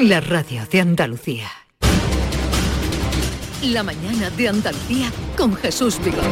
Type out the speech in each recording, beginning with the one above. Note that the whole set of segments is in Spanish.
la radio de Andalucía. La mañana de Andalucía con Jesús Vigorra.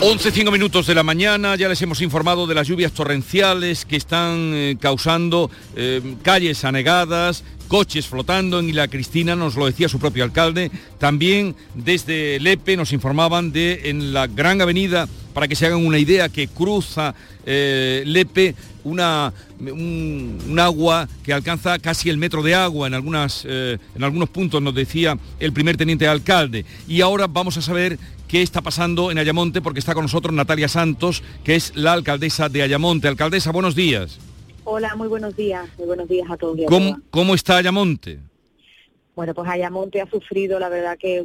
11, 5 minutos de la mañana, ya les hemos informado de las lluvias torrenciales que están eh, causando eh, calles anegadas, coches flotando en Isla Cristina, nos lo decía su propio alcalde. También desde Lepe nos informaban de en la gran avenida, para que se hagan una idea, que cruza eh, Lepe una, un, agua que alcanza casi el metro de agua en, algunas, eh, en algunos puntos, nos decía el primer teniente alcalde. Y ahora vamos a saber qué está pasando en Ayamonte porque está con nosotros Natalia Santos, que es la alcaldesa de Ayamonte. Alcaldesa, buenos días. Hola, muy buenos días. Muy buenos días a todos. ¿Cómo, está Ayamonte? Bueno, pues Ayamonte ha sufrido, la verdad, que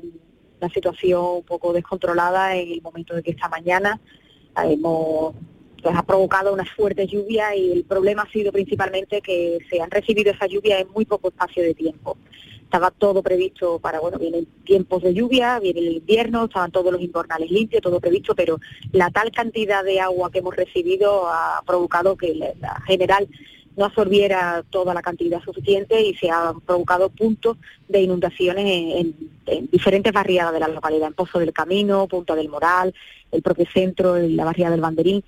una situación un poco descontrolada en el momento de que esta mañana hemos, pues ha provocado unas fuertes lluvias y el problema ha sido principalmente que se han recibido esa lluvia en muy poco espacio de tiempo. Estaba todo previsto para, bueno, vienen tiempos de lluvia, viene el invierno, estaban todos los invernales limpios, todo previsto, pero la tal cantidad de agua que hemos recibido ha provocado que la, general no absorbiera toda la cantidad suficiente y se han provocado puntos de inundaciones en, en- en diferentes barriadas de la localidad, en Pozo del Camino, Punta del Moral, el propio centro, en la barriada del Banderín,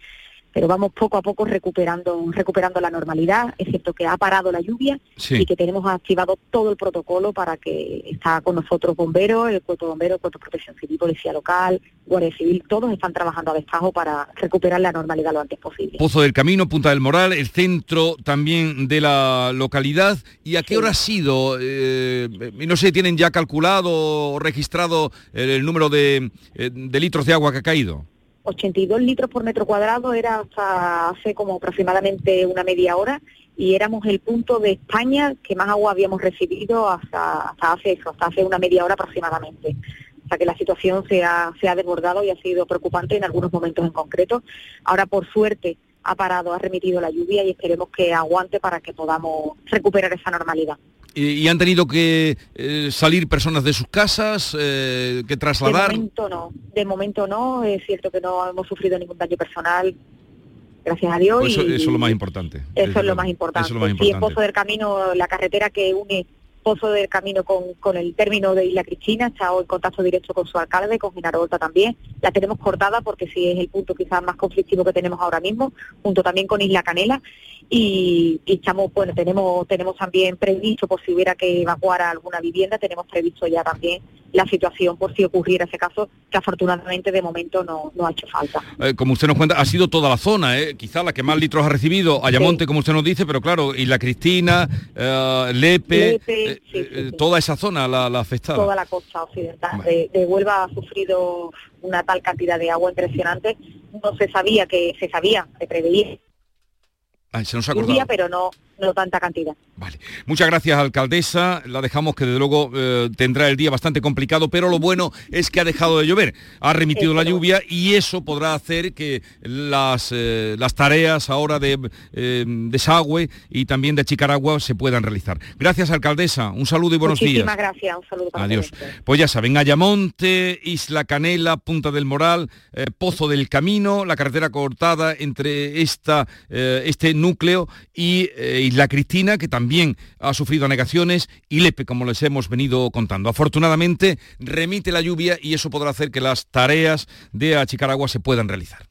pero vamos poco a poco recuperando, recuperando la normalidad, es cierto que ha parado la lluvia Sí. y que tenemos activado todo el protocolo para que está con nosotros bomberos, el cuerpo de bomberos, el cuerpo de protección civil, policía local, guardia civil, todos están trabajando a destajo para recuperar la normalidad lo antes posible. Pozo del Camino, Punta del Moral, el centro también de la localidad. ¿Y a qué hora ha sido? Eh, no sé, ¿tienen ya calculado o registrado el, número de, eh, de litros de agua que ha caído? 82 litros por metro cuadrado era hasta hace como aproximadamente una media hora y éramos el punto de España que más agua habíamos recibido hasta, hasta hace eso, hasta hace una media hora aproximadamente. O sea que la situación se ha, se ha desbordado y ha sido preocupante en algunos momentos en concreto. Ahora, por suerte, ha parado, ha remitido la lluvia y esperemos que aguante para que podamos recuperar esa normalidad. ¿Y, y han tenido que eh, salir personas de sus casas, eh, que De trasladar? momento no, de momento no, es cierto que no hemos sufrido ningún daño personal, gracias a Dios. Pues eso, y- eso es lo más importante. Eso es lo más importante. Eso es lo más Sí, importante. Pozo del Camino, la carretera que une Pozo del Camino con, con el término de Isla Cristina, está en contacto directo con su alcalde, con Genaro Horta también. La tenemos cortada porque sí es el punto quizás más conflictivo que tenemos ahora mismo, junto también con Isla Canela. Y, estamos, bueno, tenemos, tenemos también previsto, por si hubiera que evacuar alguna vivienda, tenemos previsto ya también la situación por si ocurriera ese caso, que afortunadamente de momento no, no ha hecho falta. Eh, como usted nos cuenta, ha sido toda la zona, ¿eh? quizá la que más litros ha recibido, Ayamonte, como usted nos dice, pero claro, Isla Cristina, eh, Lepe, Lepe, eh, toda esa zona la, la afectada. toda la costa occidental de, de Huelva ha sufrido una tal cantidad de agua impresionante. No se sabía que se sabía, se preveía Ay, se nos ha pero no no tanta cantidad. Muchas gracias, alcaldesa. La dejamos que desde luego eh, tendrá el día bastante complicado, pero lo bueno es que ha dejado de llover. Ha remitido la lluvia y eso podrá hacer que las, eh, las tareas ahora de eh, desagüe y también de Chicaragua se puedan realizar. Gracias, alcaldesa. Un saludo y buenos Muchísimas días. gracias, un saludo para Adiós. Pues ya saben, Ayamonte, Isla Canela, Punta del Moral, eh, Pozo del Camino, la carretera cortada entre esta, este núcleo y Isla Cristina, que también ha sufrido anegaciones, y Lepe, como les hemos venido contando. Afortunadamente, remite la lluvia y eso podrá hacer que las tareas de Achicaragua se puedan realizar.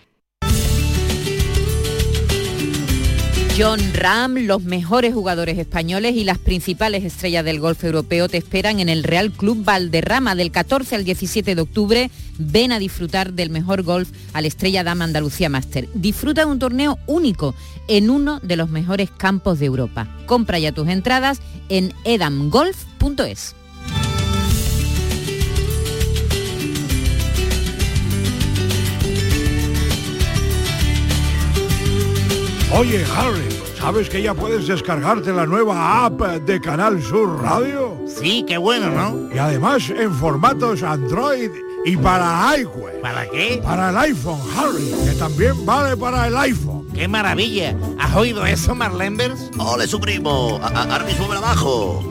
John Ram, los mejores jugadores españoles y las principales estrellas del golf europeo te esperan en el Real Club Valderrama del 14 al 17 de octubre. Ven a disfrutar del mejor golf al Estrella Dama Andalucía Master. Disfruta de un torneo único en uno de los mejores campos de Europa. Compra ya tus entradas en edamgolf.es. Oye, Harry, ¿sabes que ya puedes descargarte la nueva app de Canal Sur Radio? Sí, qué bueno, ¿no? Y además en formatos Android y para iWeb. ¿Para qué? Para el iPhone, Harry, que también vale para el iPhone. ¡Qué maravilla! ¿Has oído eso, Marlenbers? ¡Ole, su primo! ¡Ahora mismo me abajo!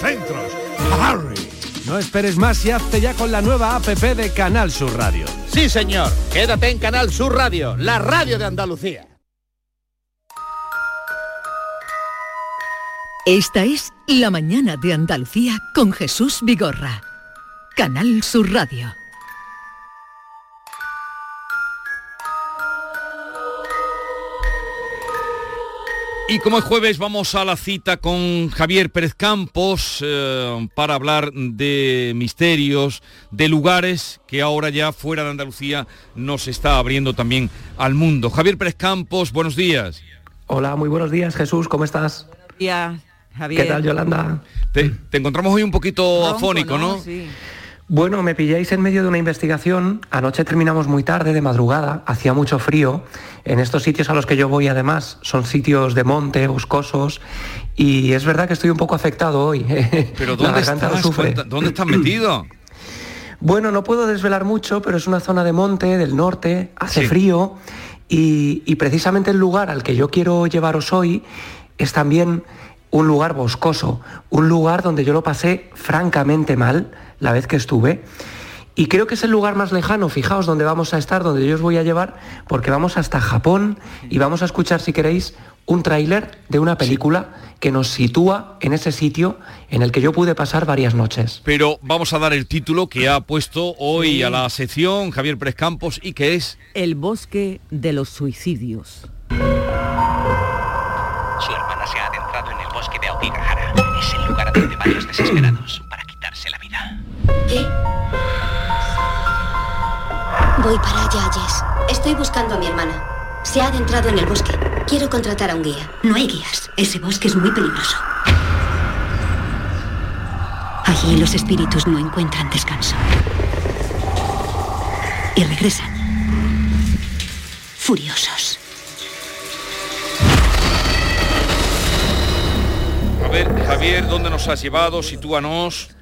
centros. Harry. No esperes más y hazte ya con la nueva APP de Canal Sur Radio. Sí, señor. Quédate en Canal Sur Radio, la radio de Andalucía. Esta es La mañana de Andalucía con Jesús Vigorra. Canal Sur Radio. Y como es jueves vamos a la cita con Javier Pérez Campos eh, para hablar de misterios, de lugares que ahora ya fuera de Andalucía nos está abriendo también al mundo. Javier Pérez Campos, buenos días. Hola, muy buenos días Jesús, ¿cómo estás? Días, Javier. ¿Qué tal Yolanda? Te, te encontramos hoy un poquito Ronco, afónico, ¿no? Sí. Bueno, me pilláis en medio de una investigación. Anoche terminamos muy tarde, de madrugada, hacía mucho frío. En estos sitios a los que yo voy, además, son sitios de monte, boscosos, y es verdad que estoy un poco afectado hoy. Pero ¿dónde estás? sufre. Cuenta- ¿Dónde estás metido? Bueno, no puedo desvelar mucho, pero es una zona de monte del norte, hace Sí. frío y, y precisamente el lugar al que yo quiero llevaros hoy es también un lugar boscoso, un lugar donde yo lo pasé francamente mal la vez que estuve. Y creo que es el lugar más lejano, fijaos, donde vamos a estar, donde yo os voy a llevar, porque vamos hasta Japón y vamos a escuchar, si queréis, un tráiler de una película que nos sitúa en ese sitio en el que yo pude pasar varias noches. Pero vamos a dar el título que ha puesto hoy a la sección Javier Pérez Campos y que es El bosque de los suicidios. Su hermana se ha adentrado en el bosque de Aokigahara. Es el lugar donde van los desesperados ¿Qué? Voy para allá, Jess. Estoy buscando a mi hermana. Se ha adentrado en el bosque. Quiero contratar a un guía. No hay guías. Ese bosque es muy peligroso. Allí los espíritus no encuentran descanso. Y regresan. Furiosos. A ver, Javier, ¿dónde nos has llevado? Sitúanos.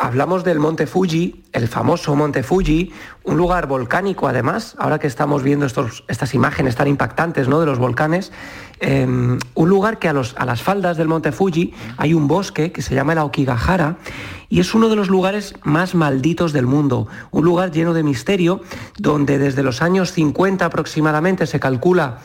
Hablamos del Monte Fuji, el famoso Monte Fuji, un lugar volcánico además, ahora que estamos viendo estos, estas imágenes tan impactantes ¿no? de los volcanes, eh, un lugar que a, los- a las faldas del Monte Fuji hay un bosque que se llama el Aokigahara y es uno de los lugares más malditos del mundo, un lugar lleno de misterio donde desde los años 50 aproximadamente se calcula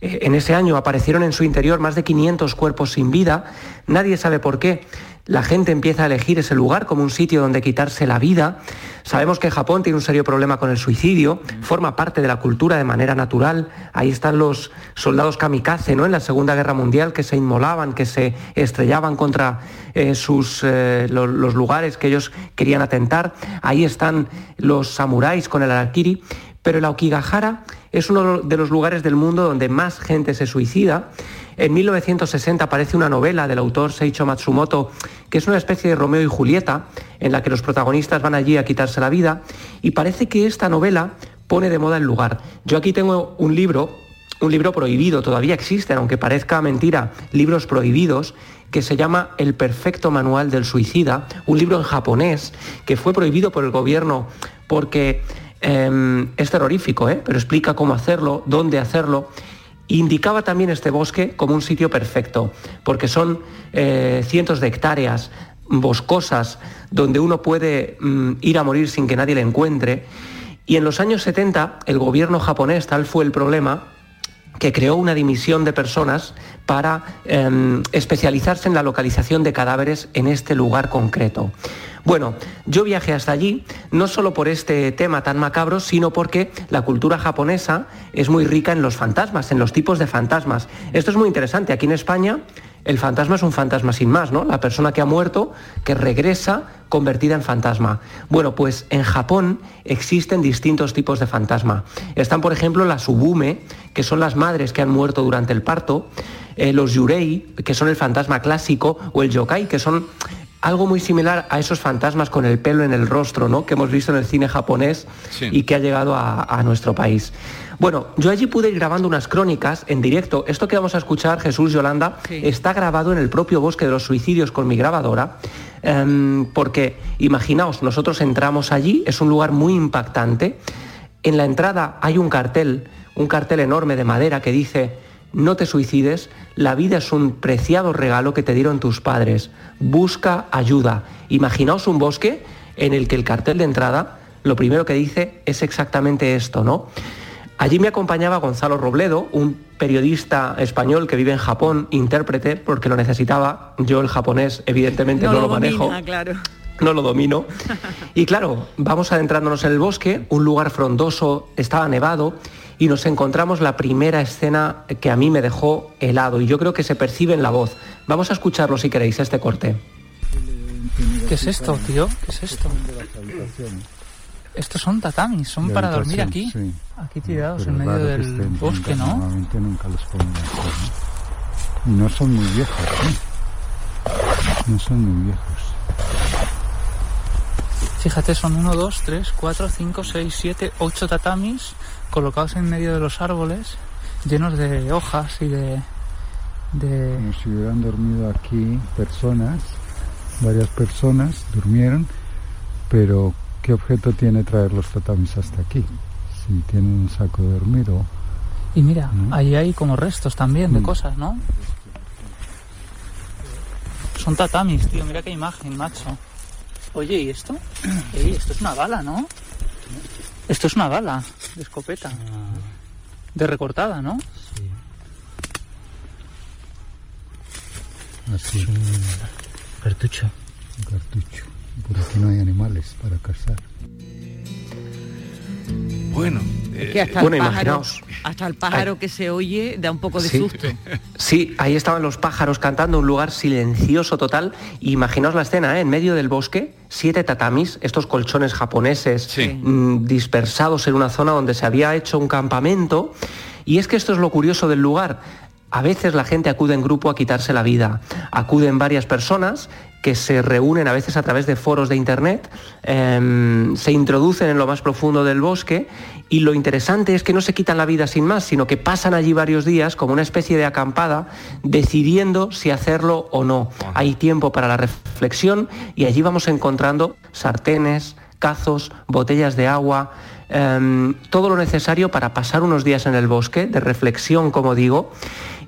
eh, en ese año aparecieron en su interior más de 500 cuerpos sin vida. Nadie sabe por qué. La gente empieza a elegir ese lugar como un sitio donde quitarse la vida. Sabemos que Japón tiene un serio problema con el suicidio, forma parte de la cultura de manera natural. Ahí están los soldados kamikaze, ¿no? En la Segunda Guerra Mundial que se inmolaban, que se estrellaban contra eh, sus, eh, lo- los lugares que ellos querían atentar. Ahí están los samuráis con el harakiri. Pero el Aokigahara es uno de los lugares del mundo donde más gente se suicida. En 1960 aparece una novela del autor Seicho Matsumoto, que es una especie de Romeo y Julieta, en la que los protagonistas van allí a quitarse la vida, y parece que esta novela pone de moda el lugar. Yo aquí tengo un libro, un libro prohibido, todavía existen, aunque parezca mentira, libros prohibidos, que se llama El perfecto manual del suicida, un libro en japonés que fue prohibido por el gobierno porque eh, es terrorífico, ¿eh? pero explica cómo hacerlo, dónde hacerlo. Indicaba también este bosque como un sitio perfecto, porque son eh, cientos de hectáreas boscosas donde uno puede mm, ir a morir sin que nadie le encuentre. Y en los años 70 el gobierno japonés, tal fue el problema, que creó una dimisión de personas para em, especializarse en la localización de cadáveres en este lugar concreto. Bueno, yo viajé hasta allí no solo por este tema tan macabro, sino porque la cultura japonesa es muy rica en los fantasmas, en los tipos de fantasmas. Esto es muy interesante. Aquí en España el fantasma es un fantasma sin más, ¿no? La persona que ha muerto, que regresa convertida en fantasma. Bueno, pues en Japón existen distintos tipos de fantasma. Están, por ejemplo, las ubume, que son las madres que han muerto durante el parto, eh, los yurei, que son el fantasma clásico, o el yokai, que son algo muy similar a esos fantasmas con el pelo en el rostro, ¿no? Que hemos visto en el cine japonés y que ha llegado a nuestro país. Bueno, yo allí pude ir grabando unas crónicas en directo. Esto que vamos a escuchar, Jesús Yolanda, está grabado en el propio Bosque de los Suicidios con mi grabadora. Em, porque imaginaos, nosotros entramos allí, es un lugar muy impactante. En la entrada hay un cartel, un cartel enorme de madera que dice, no te suicides, la vida es un preciado regalo que te dieron tus padres, busca ayuda. Imaginaos un bosque en el que el cartel de entrada lo primero que dice es exactamente esto, ¿no? Allí me acompañaba Gonzalo Robledo, un periodista español que vive en Japón, intérprete, porque lo necesitaba. Yo el japonés evidentemente no, lo, manejo. No lo domino. Y claro, vamos adentrándonos en el bosque, un lugar frondoso, estaba nevado y nos encontramos la primera escena que a mí me dejó helado y yo creo que se percibe en la voz. Vamos a escucharlo si queréis, este corte. ¿Qué es esto, tío? ¿Qué es esto? Estos son tatamis, son para dormir aquí. Aquí tirados en medio del bosque, ¿no? Normalmente nunca los ponen ¿no? Y no son muy viejos, ¿eh? No son muy viejos. Fíjate, son 1, 2, 3, 4, 5, 6, 7, 8 tatamis colocados en medio de los árboles, llenos de hojas y de... de... Como si hubieran dormido aquí personas, varias personas durmieron, pero ¿qué objeto tiene traer los tatamis hasta aquí? Si tienen un saco de dormir o... Y mira, ahí hay como restos también de mm. cosas, ¿no? Son tatamis, tío, mira qué imagen, macho. Oye, ¿y esto? esto es una bala, ¿no? Esto es una bala de escopeta. De recortada, ¿no? Sí. Así. cartucho. Un cartucho. Por aquí no hay animales para cazar. Bueno, que hasta, el pájaro, hasta el pájaro que se oye da un poco de susto. Sí, ahí estaban los pájaros cantando, un lugar silencioso total. Imaginaos la escena, ¿eh? en medio del bosque, siete tatamis, estos colchones japoneses mm, dispersados en una zona donde se había hecho un campamento. Y es que esto es lo curioso del lugar. A veces la gente acude en grupo a quitarse la vida. Acuden varias personas que se reúnen a veces a través de foros de internet, em, se introducen en lo más profundo del bosque y lo interesante es que no se quitan la vida sin más, sino que pasan allí varios días como una especie de acampada, decidiendo si hacerlo o no. Hay tiempo para la reflexión y allí vamos encontrando sartenes, cazos, botellas de agua, em, todo lo necesario para pasar unos días en el bosque, de reflexión, como digo,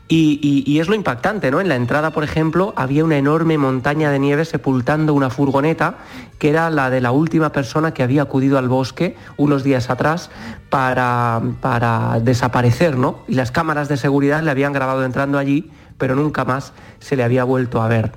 y, es lo impactante, ¿no? En la entrada, por ejemplo, había una enorme montaña de nieve sepultando una furgoneta que era la de la última persona que había acudido al bosque unos días atrás para, para desaparecer, ¿no? Y las cámaras de seguridad le habían grabado entrando allí, pero nunca más se le había vuelto a ver.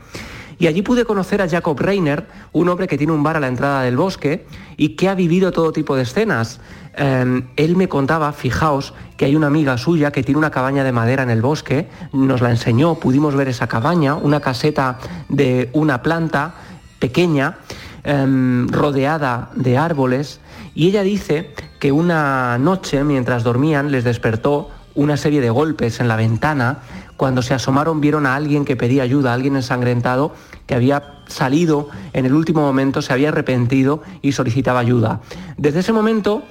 Y allí pude conocer a Jacob Reiner, un hombre que tiene un bar a la entrada del bosque y que ha vivido todo tipo de escenas. Em, él me contaba, fijaos, que hay una amiga suya que tiene una cabaña de madera en el bosque, nos la enseñó, pudimos ver esa cabaña, una caseta de una planta pequeña, em, rodeada de árboles, y ella dice que una noche, mientras dormían, les despertó una serie de golpes en la ventana. Cuando se asomaron vieron a alguien que pedía ayuda, a alguien ensangrentado que había salido en el último momento, se había arrepentido y solicitaba ayuda. Desde ese momento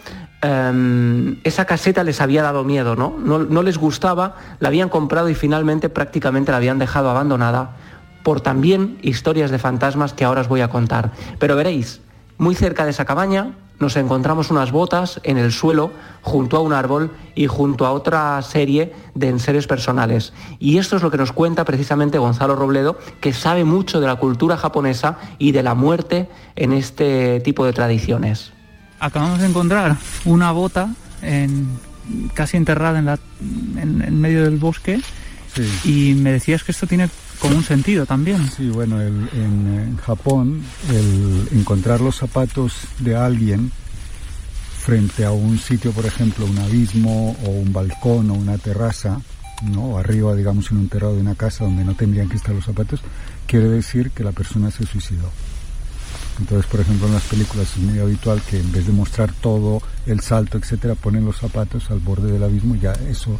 Em, esa caseta les había dado miedo, ¿no? ¿no? les gustaba, la habían comprado y finalmente prácticamente la habían dejado abandonada por también historias de fantasmas que ahora os voy a contar. Pero veréis, Muy cerca de esa cabaña nos encontramos unas botas en el suelo junto a un árbol y junto a otra serie de enseres personales. Y esto es lo que nos cuenta precisamente Gonzalo Robledo, que sabe mucho de la cultura japonesa y de la muerte en este tipo de tradiciones. Acabamos de encontrar una bota casi enterrada en, medio del bosque y me decías que esto tiene como un sentido también. Sí, bueno, en, Japón el encontrar los zapatos de alguien frente a un sitio, por ejemplo, un abismo o un balcón o una terraza, ¿no? arriba, digamos, en un terrado de una casa donde no tendrían que estar los zapatos, quiere decir que la persona se suicidó. Entonces, por ejemplo, en las películas es muy habitual que en vez de mostrar todo el salto, etcétera, ponen los zapatos al borde del abismo y ya eso,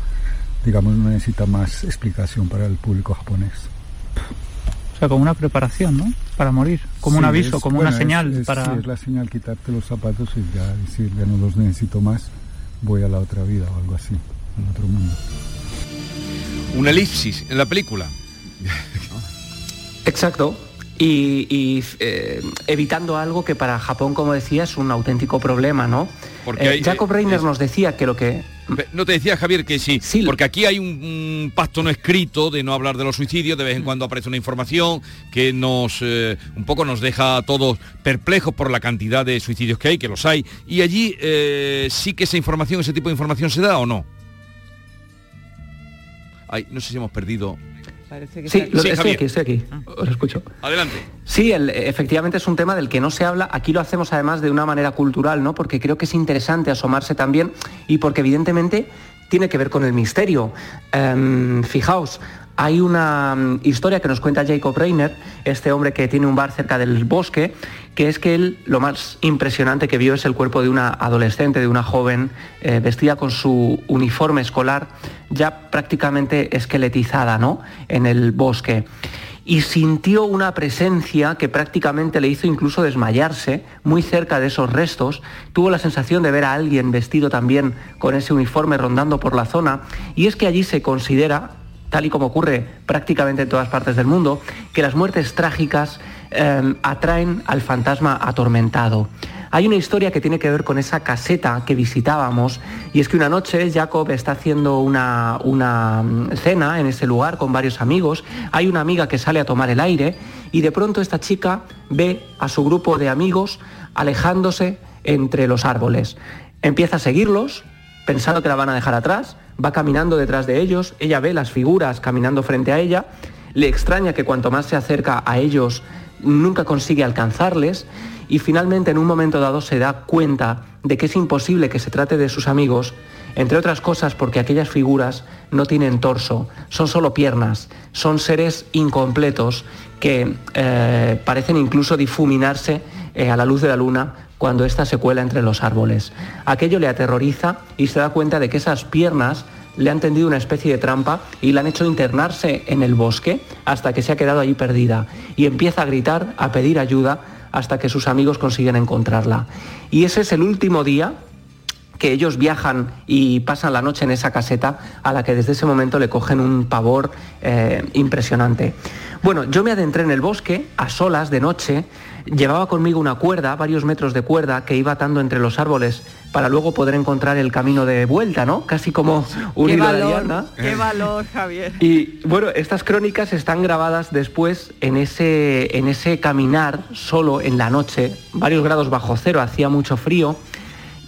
digamos, no necesita más explicación para el público japonés. O sea, como una preparación, ¿no? Para morir, como un aviso, como una señal es, para... Sí, es la señal, quitarte los zapatos y ya decir, ya no los necesito más, voy a la otra vida o algo así, en otro mundo. Un elipsis en la película. Exacto, y, eh, evitando algo que para Japón, como decía, es un auténtico problema, ¿no? Porque eh, Jacob Reiner nos decía que lo que no te decía Javier que sí, porque aquí hay un, pacto no escrito de no hablar de los suicidios, de vez en mm. cuando aparece una información que nos eh, un poco nos deja a todos perplejos por la cantidad de suicidios que hay, que los hay, y allí eh, sí que esa información, ese tipo de información se da o no. Ay, no sé si hemos perdido sí, estoy aquí, estoy aquí. Ah. Os escucho. Adelante. Sí, efectivamente es un tema del que no se habla. Aquí lo hacemos además de una manera cultural, ¿no? Porque creo que es interesante asomarse también y porque evidentemente tiene que ver con el misterio. Em, fijaos, hay una mm, historia que nos cuenta Jacob Reiner, este hombre que tiene un bar cerca del bosque, que es que él lo más impresionante que vio es el cuerpo de una adolescente, de una joven, eh, vestida con su uniforme escolar, ya prácticamente esqueletizada ¿no? en el bosque. Y sintió una presencia que prácticamente le hizo incluso desmayarse muy cerca de esos restos. Tuvo la sensación de ver a alguien vestido también con ese uniforme rondando por la zona. Y es que allí se considera tal y como ocurre prácticamente en todas partes del mundo, que las muertes trágicas em, atraen al fantasma atormentado. Hay una historia que tiene que ver con esa caseta que visitábamos y es que una noche Jacob está haciendo una, una mm, cena en ese lugar con varios amigos, hay una amiga que sale a tomar el aire y de pronto esta chica ve a su grupo de amigos alejándose entre los árboles. Empieza a seguirlos, pensando que la van a dejar atrás, va caminando detrás de ellos, ella ve las figuras caminando frente a ella, le extraña que cuanto más se acerca a ellos nunca consigue alcanzarles y finalmente en un momento dado se da cuenta de que es imposible que se trate de sus amigos, entre otras cosas porque aquellas figuras no tienen torso, son solo piernas, son seres incompletos que eh, parecen incluso difuminarse eh, a la luz de la luna cuando ésta se cuela entre los árboles. Aquello le aterroriza y se da cuenta de que esas piernas le han tendido una especie de trampa y la han hecho internarse en el bosque hasta que se ha quedado allí perdida y empieza a gritar, a pedir ayuda hasta que sus amigos consiguen encontrarla. Y ese es el último día que ellos viajan y pasan la noche en esa caseta a la que desde ese momento le cogen un pavor eh, impresionante. Bueno, yo me adentré en el bosque a solas de noche Llevaba conmigo una cuerda, varios metros de cuerda, que iba atando entre los árboles para luego poder encontrar el camino de vuelta, ¿no? Casi como un hilo de Qué valor, Javier. Y bueno, estas crónicas están grabadas después en ese, en ese caminar solo en la noche, varios grados bajo cero, hacía mucho frío,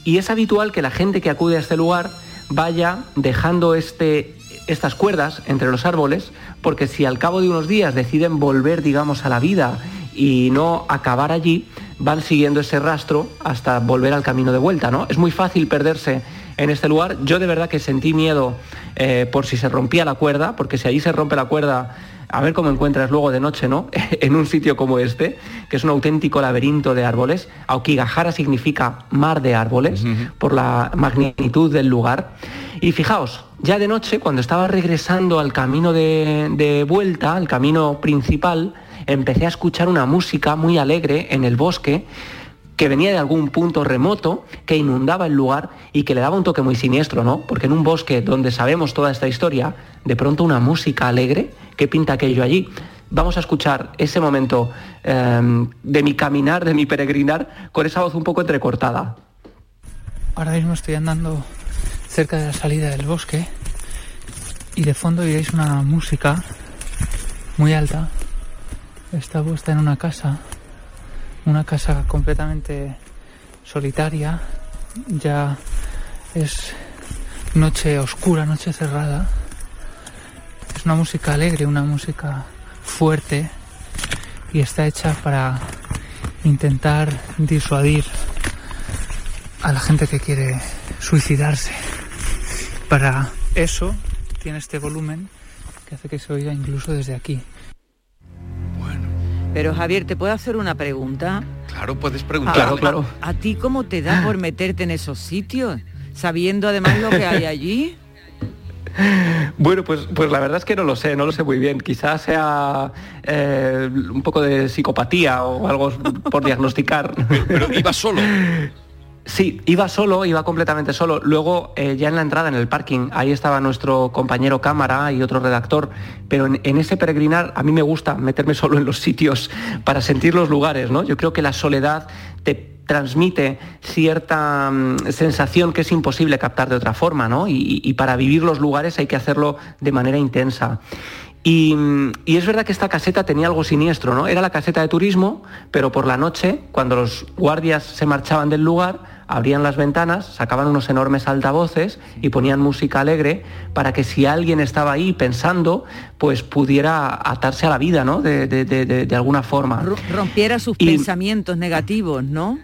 y es habitual que la gente que acude a este lugar vaya dejando este, estas cuerdas entre los árboles, porque si al cabo de unos días deciden volver, digamos, a la vida y no acabar allí, van siguiendo ese rastro hasta volver al camino de vuelta, ¿no? Es muy fácil perderse en este lugar. Yo de verdad que sentí miedo eh, por si se rompía la cuerda, porque si allí se rompe la cuerda, a ver cómo encuentras luego de noche, ¿no? en un sitio como este, que es un auténtico laberinto de árboles. Aokigahara significa mar de árboles, por la magnitud del lugar. Y fijaos, ya de noche, cuando estaba regresando al camino de, de vuelta, al camino principal, empecé a escuchar una música muy alegre en el bosque que venía de algún punto remoto, que inundaba el lugar y que le daba un toque muy siniestro, ¿no? Porque en un bosque donde sabemos toda esta historia, de pronto una música alegre, ¿qué pinta aquello allí? vamos a escuchar ese momento em, de mi caminar, de mi peregrinar, con esa voz un poco entrecortada. Ahora mismo estoy andando cerca de la salida del bosque y de fondo oiréis una música muy alta. Está puesta en una casa, una casa completamente solitaria, ya es noche oscura, noche cerrada. Es una música alegre, una música fuerte y está hecha para intentar disuadir a la gente que quiere suicidarse. Para eso tiene este volumen que hace que se oiga incluso desde aquí. Pero Javier, ¿te puedo hacer una pregunta? Claro, puedes preguntar. Claro, claro. ¿A ti cómo te da por meterte en esos sitios? Sabiendo además lo que hay allí. Bueno, pues, pues la verdad es que no lo sé, no lo sé muy bien. Quizás sea eh, un poco de psicopatía o algo por diagnosticar. Pero iba solo. Sí, iba solo, iba completamente solo. Luego, eh, ya en la entrada, en el parking, ahí estaba nuestro compañero cámara y otro redactor. Pero en, ese peregrinar a mí me gusta meterme solo en los sitios para sentir los lugares, ¿no? Yo creo que la soledad te transmite cierta mm, sensación que es imposible captar de otra forma, ¿no? y para vivir los lugares hay que hacerlo de manera intensa. Y, es verdad que esta caseta tenía algo siniestro, ¿no? Era la caseta de turismo, pero por la noche, cuando los guardias se marchaban del lugar, abrían las ventanas, sacaban unos enormes altavoces y ponían música alegre para que si alguien estaba ahí pensando, pues pudiera atarse a la vida, ¿no? De, alguna forma. Rompiera sus pensamientos negativos, ¿no?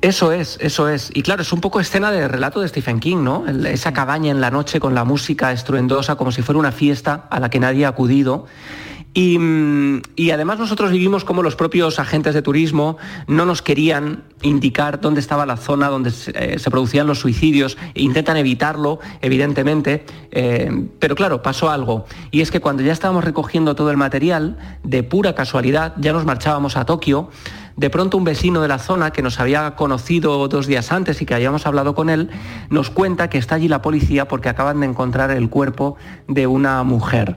Eso es, eso es. Y claro, es un poco escena de relato de Stephen King, ¿no? Esa cabaña en la noche con la música estruendosa como si fuera una fiesta a la que nadie ha acudido. Y, además nosotros vivimos como los propios agentes de turismo no nos querían indicar dónde estaba la zona donde se, eh, producían los suicidios, intentan evitarlo, evidentemente, eh, pero claro, pasó algo. Y es que cuando ya estábamos recogiendo todo el material, de pura casualidad, ya nos marchábamos a Tokio, de pronto un vecino de la zona que nos había conocido dos días antes y que habíamos hablado con él, nos cuenta que está allí la policía porque acaban de encontrar el cuerpo de una mujer.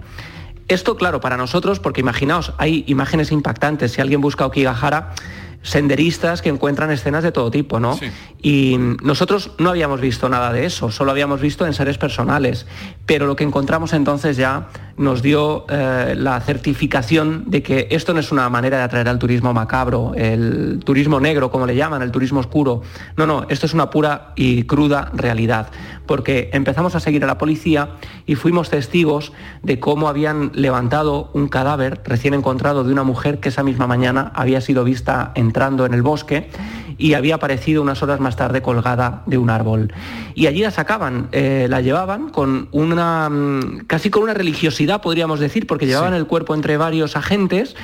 Esto, claro, para nosotros, porque imaginaos, hay imágenes impactantes. Si alguien busca Okigahara, senderistas que encuentran escenas de todo tipo, ¿no? Y nosotros no habíamos visto nada de eso, solo habíamos visto en seres personales, pero lo que encontramos entonces ya nos dio eh, la certificación de que esto no es una manera de atraer al turismo macabro, el turismo negro, como le llaman, el turismo oscuro. No, no, esto es una pura y cruda realidad, porque empezamos a seguir a la policía y fuimos testigos de cómo habían levantado un cadáver recién encontrado de una mujer que esa misma mañana había sido vista entrando en el bosque y había aparecido unas horas más tarde colgada de un árbol. Y allí la sacaban, eh, la llevaban con una, mm, casi con una religiosidad, podríamos decir, porque llevaban el cuerpo entre varios agentes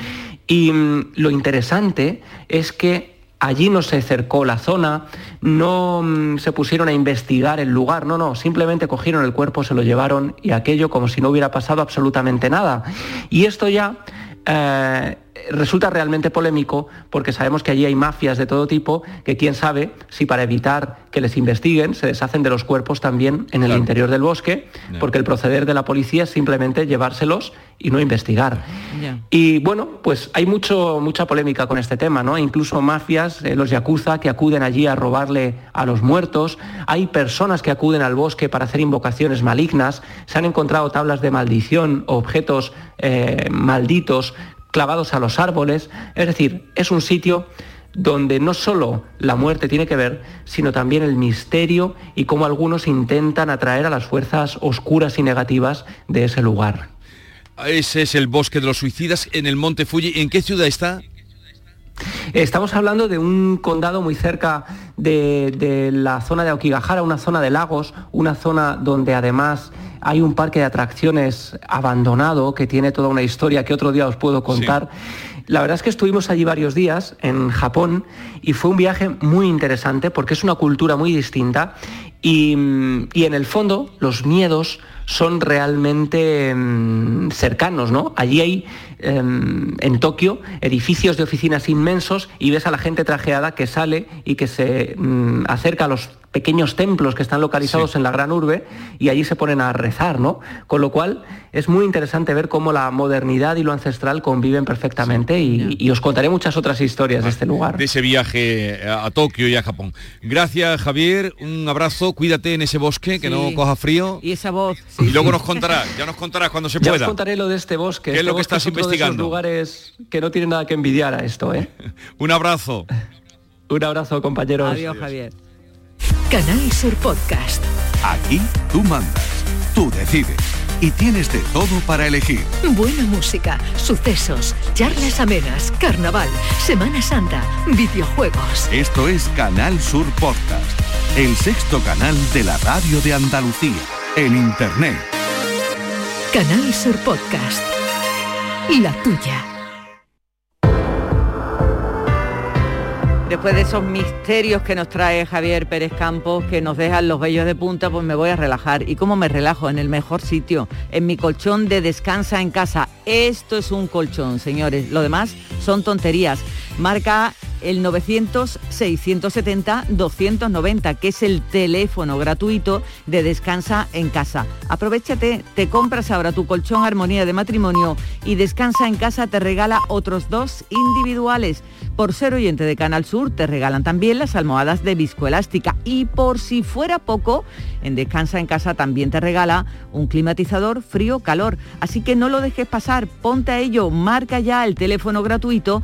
y mm, lo interesante es que allí no se cercó la zona, no mm, se pusieron a investigar el lugar, no, no, simplemente cogieron el cuerpo, se lo llevaron y aquello como si no hubiera pasado absolutamente nada. Y esto ya eh, resulta realmente polémico porque sabemos que allí hay mafias de todo tipo que quién sabe si para evitar que les investiguen se deshacen de los cuerpos también en el interior del bosque, porque el proceder de la policía es simplemente llevárselos y no investigar. Y bueno, pues hay mucho, mucha polémica con este tema, ¿no? Incluso mafias, eh, los yakuza, que acuden allí a robarle a los muertos. Hay personas que acuden al bosque para hacer invocaciones malignas. Se han encontrado tablas de maldición, objetos eh, malditos clavados a los árboles. Es decir, es un sitio donde no solo la muerte tiene que ver, sino también el misterio y cómo algunos intentan atraer a las fuerzas oscuras y negativas de ese lugar. Ese es el bosque de los suicidas en el Monte Fuji. ¿En qué ciudad está? Estamos hablando de un condado muy cerca de, la zona de Aokigahara, una zona de lagos, una zona donde además hay un parque de atracciones abandonado que tiene toda una historia que otro día os puedo contar. La verdad es que estuvimos allí varios días en Japón y fue un viaje muy interesante porque es una cultura muy distinta y, y en el fondo los miedos son realmente mm, cercanos, ¿no? Allí hay em, en Tokio edificios de oficinas inmensos y ves a la gente trajeada que sale y que se mm, acerca a los pequeños templos que están localizados en la gran urbe y allí se ponen a rezar, ¿no? Con lo cual es muy interesante ver cómo la modernidad y lo ancestral conviven perfectamente y, y os contaré muchas otras historias de este lugar. de ese viaje a Tokio y a Japón. Gracias, Javier. Un abrazo. Cuídate en ese bosque, que Sí. no coja frío. Y esa voz. Y luego nos contarás, ya nos contarás cuando se Ya os pueda. contaré lo de este bosque. ¿Qué es Este lo que estás de esos investigando? lugares que no tienen nada que envidiar a esto, ¿eh? Un abrazo. Un abrazo, compañeros. Adiós, Javier. Canal Sur Podcast. Aquí tú mandas, tú decides y tienes de todo para elegir. Buena música, sucesos, charlas amenas, carnaval, Semana Santa, videojuegos. Esto es Canal Sur Podcast, el sexto canal de la radio de Andalucía, en Internet. Canal Sur Podcast. La tuya. Después de esos misterios que nos trae Javier Pérez Campos, que nos dejan los vellos de punta, pues me voy a relajar. ¿Y cómo me relajo? En el mejor sitio, en mi colchón de descansa en casa. Esto es un colchón, señores. Lo demás son tonterías. Marca el 900-670-290, que es el teléfono gratuito de Descansa en Casa. Aprovechate, te compras ahora tu colchón Armonía de Matrimonio y Descansa en Casa te regala otros dos individuales. Por ser oyente de Canal Sur te regalan también las almohadas de viscoelástica y por si fuera poco, en Descansa en Casa también te regala un climatizador frío-calor. Así que no lo dejes pasar, ponte a ello, marca ya el teléfono gratuito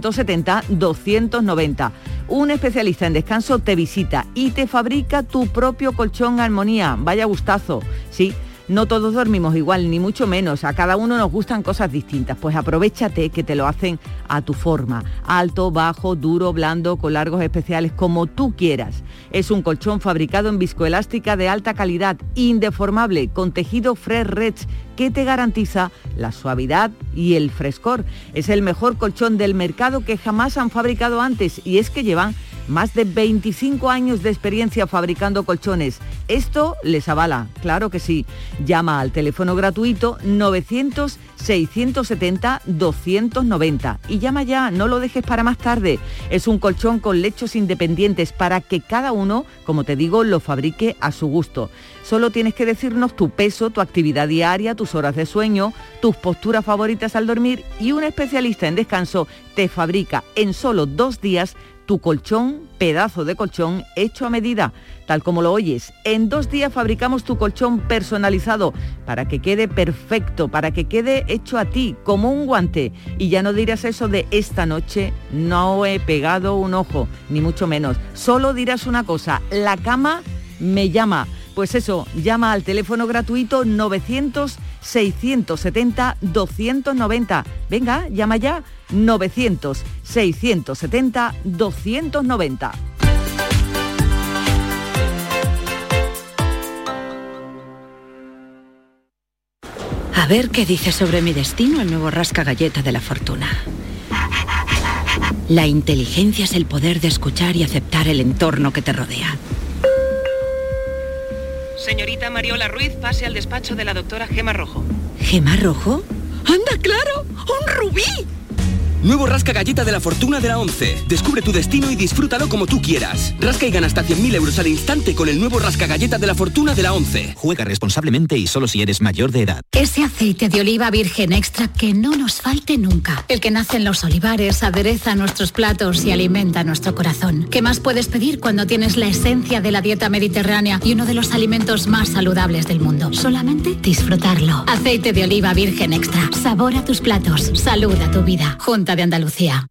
900-670-290. Un especialista en descanso te visita y te fabrica tu propio colchón Armonía. Vaya gustazo, sí. No todos dormimos igual, ni mucho menos. A cada uno nos gustan cosas distintas. Pues aprovechate que te lo hacen a tu forma. Alto, bajo, duro, blando, con largos especiales, como tú quieras. Es un colchón fabricado en viscoelástica de alta calidad, indeformable, con tejido Fresh Reds que te garantiza la suavidad y el frescor. Es el mejor colchón del mercado que jamás han fabricado antes y es que llevan más de 25 años de experiencia fabricando colchones. Esto les avala, claro que sí. Llama al teléfono gratuito 900-670-290 y llama ya, no lo dejes para más tarde. Es un colchón con lechos independientes para que cada uno, como te digo, lo fabrique a su gusto. Solo tienes que decirnos tu peso, tu actividad diaria, tus horas de sueño, tus posturas favoritas al dormir y un especialista en descanso te fabrica en solo dos días tu colchón, pedazo de colchón hecho a medida, tal como lo oyes. En dos días fabricamos tu colchón personalizado para que quede perfecto, para que quede hecho a ti, como un guante. Y ya no dirás eso de esta noche no he pegado un ojo, ni mucho menos. Solo dirás una cosa, la cama me llama. Pues eso, llama al teléfono gratuito 900 670 290. Venga, llama ya 900 670 290. A ver qué dice sobre mi destino el nuevo rasca galleta de la fortuna. La inteligencia es el poder de escuchar y aceptar el entorno que te rodea. Señorita Mariola Ruiz, pase al despacho de la doctora Gema Rojo. ¿Gema rojo? ¡Anda, claro! ¡Un rubí! Nuevo Rasca Galleta de la Fortuna de la 11. Descubre tu destino y disfrútalo como tú quieras. Rasca y gana hasta 100.000 euros al instante con el nuevo Rasca Galleta de la Fortuna de la 11. Juega responsablemente y solo si eres mayor de edad. Ese aceite de oliva virgen extra que no nos falte nunca. El que nace en los olivares, adereza nuestros platos y alimenta nuestro corazón. ¿Qué más puedes pedir cuando tienes la esencia de la dieta mediterránea y uno de los alimentos más saludables del mundo? Solamente disfrutarlo. Aceite de oliva virgen extra. Sabor a tus platos. Salud a tu vida. De Andalucía.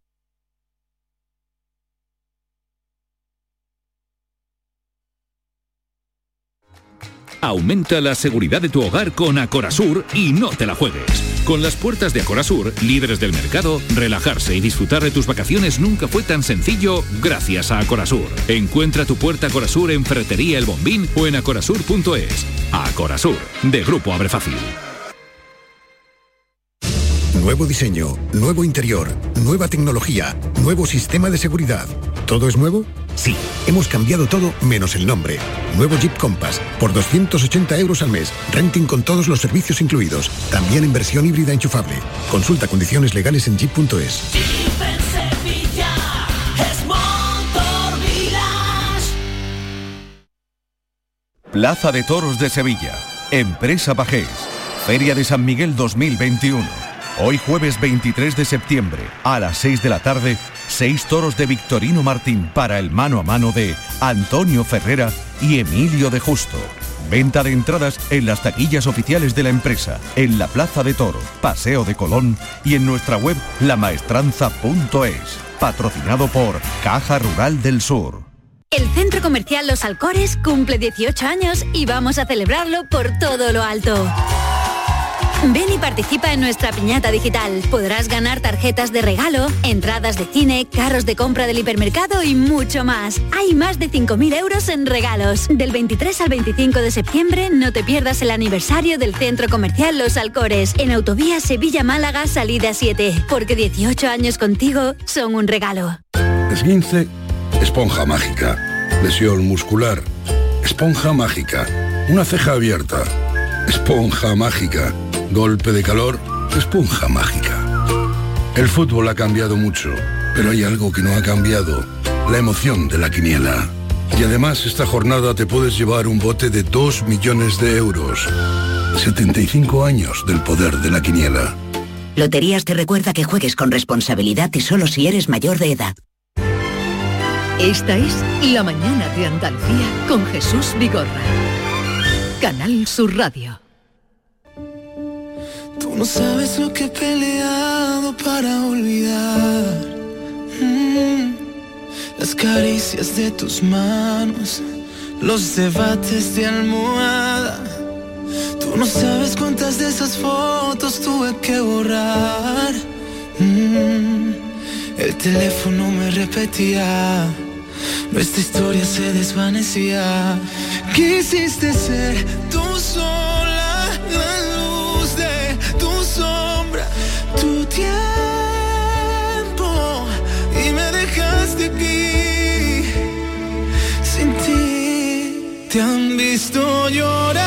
Aumenta la seguridad de tu hogar con Acorasur y no te la juegues. Con las puertas de Acorasur, líderes del mercado, relajarse y disfrutar de tus vacaciones nunca fue tan sencillo gracias a Acorasur. Encuentra tu puerta Acorasur en Ferretería El Bombín o en acorasur.es. Acorasur, de Grupo Abre Fácil. Nuevo diseño, nuevo interior, nueva tecnología, nuevo sistema de seguridad. ¿Todo es nuevo? Sí, hemos cambiado todo menos el nombre. Nuevo Jeep Compass por 280 euros al mes. Renting con todos los servicios incluidos. También en versión híbrida enchufable. Consulta condiciones legales en jeep.es. Plaza de Toros de Sevilla. Empresa Pajés. Feria de San Miguel 2021. Hoy jueves 23 de septiembre, a las 6 de la tarde, seis toros de Victorino Martín para el mano a mano de Antonio Ferrera y Emilio de Justo. Venta de entradas en las taquillas oficiales de la empresa, en la Plaza de Toros, Paseo de Colón y en nuestra web lamaestranza.es. Patrocinado por Caja Rural del Sur. El Centro Comercial Los Alcores cumple 18 años y vamos a celebrarlo por todo lo alto. Ven y participa en nuestra piñata digital. Podrás ganar tarjetas de regalo, entradas de cine, carros de compra del hipermercado y mucho más. Hay más de 5.000 euros en regalos. Del 23 al 25 de septiembre no te pierdas el aniversario del Centro Comercial Los Alcores en Autovía Sevilla-Málaga Salida 7. Porque 18 años contigo son un regalo. Esguince, esponja mágica. Lesión muscular, esponja mágica. Una ceja abierta, esponja mágica. Golpe de calor, esponja mágica. El fútbol ha cambiado mucho, pero hay algo que no ha cambiado, la emoción de la quiniela. Y además esta jornada te puedes llevar un bote de 2 millones de euros. 75 años del poder de la quiniela. Loterías te recuerda que juegues con responsabilidad y solo si eres mayor de edad. Esta es La Mañana de Andalucía con Jesús Vigorra. Canal Sur Radio. Tú no sabes lo que he peleado para olvidar. Mm. Las caricias de tus manos, los debates de almohada. Tú no sabes cuántas de esas fotos tuve que borrar. Mm. El teléfono me repetía, nuestra historia se desvanecía. Quisiste ser tú sola, tu tiempo, y me dejaste aquí. Sin ti, te han visto llorar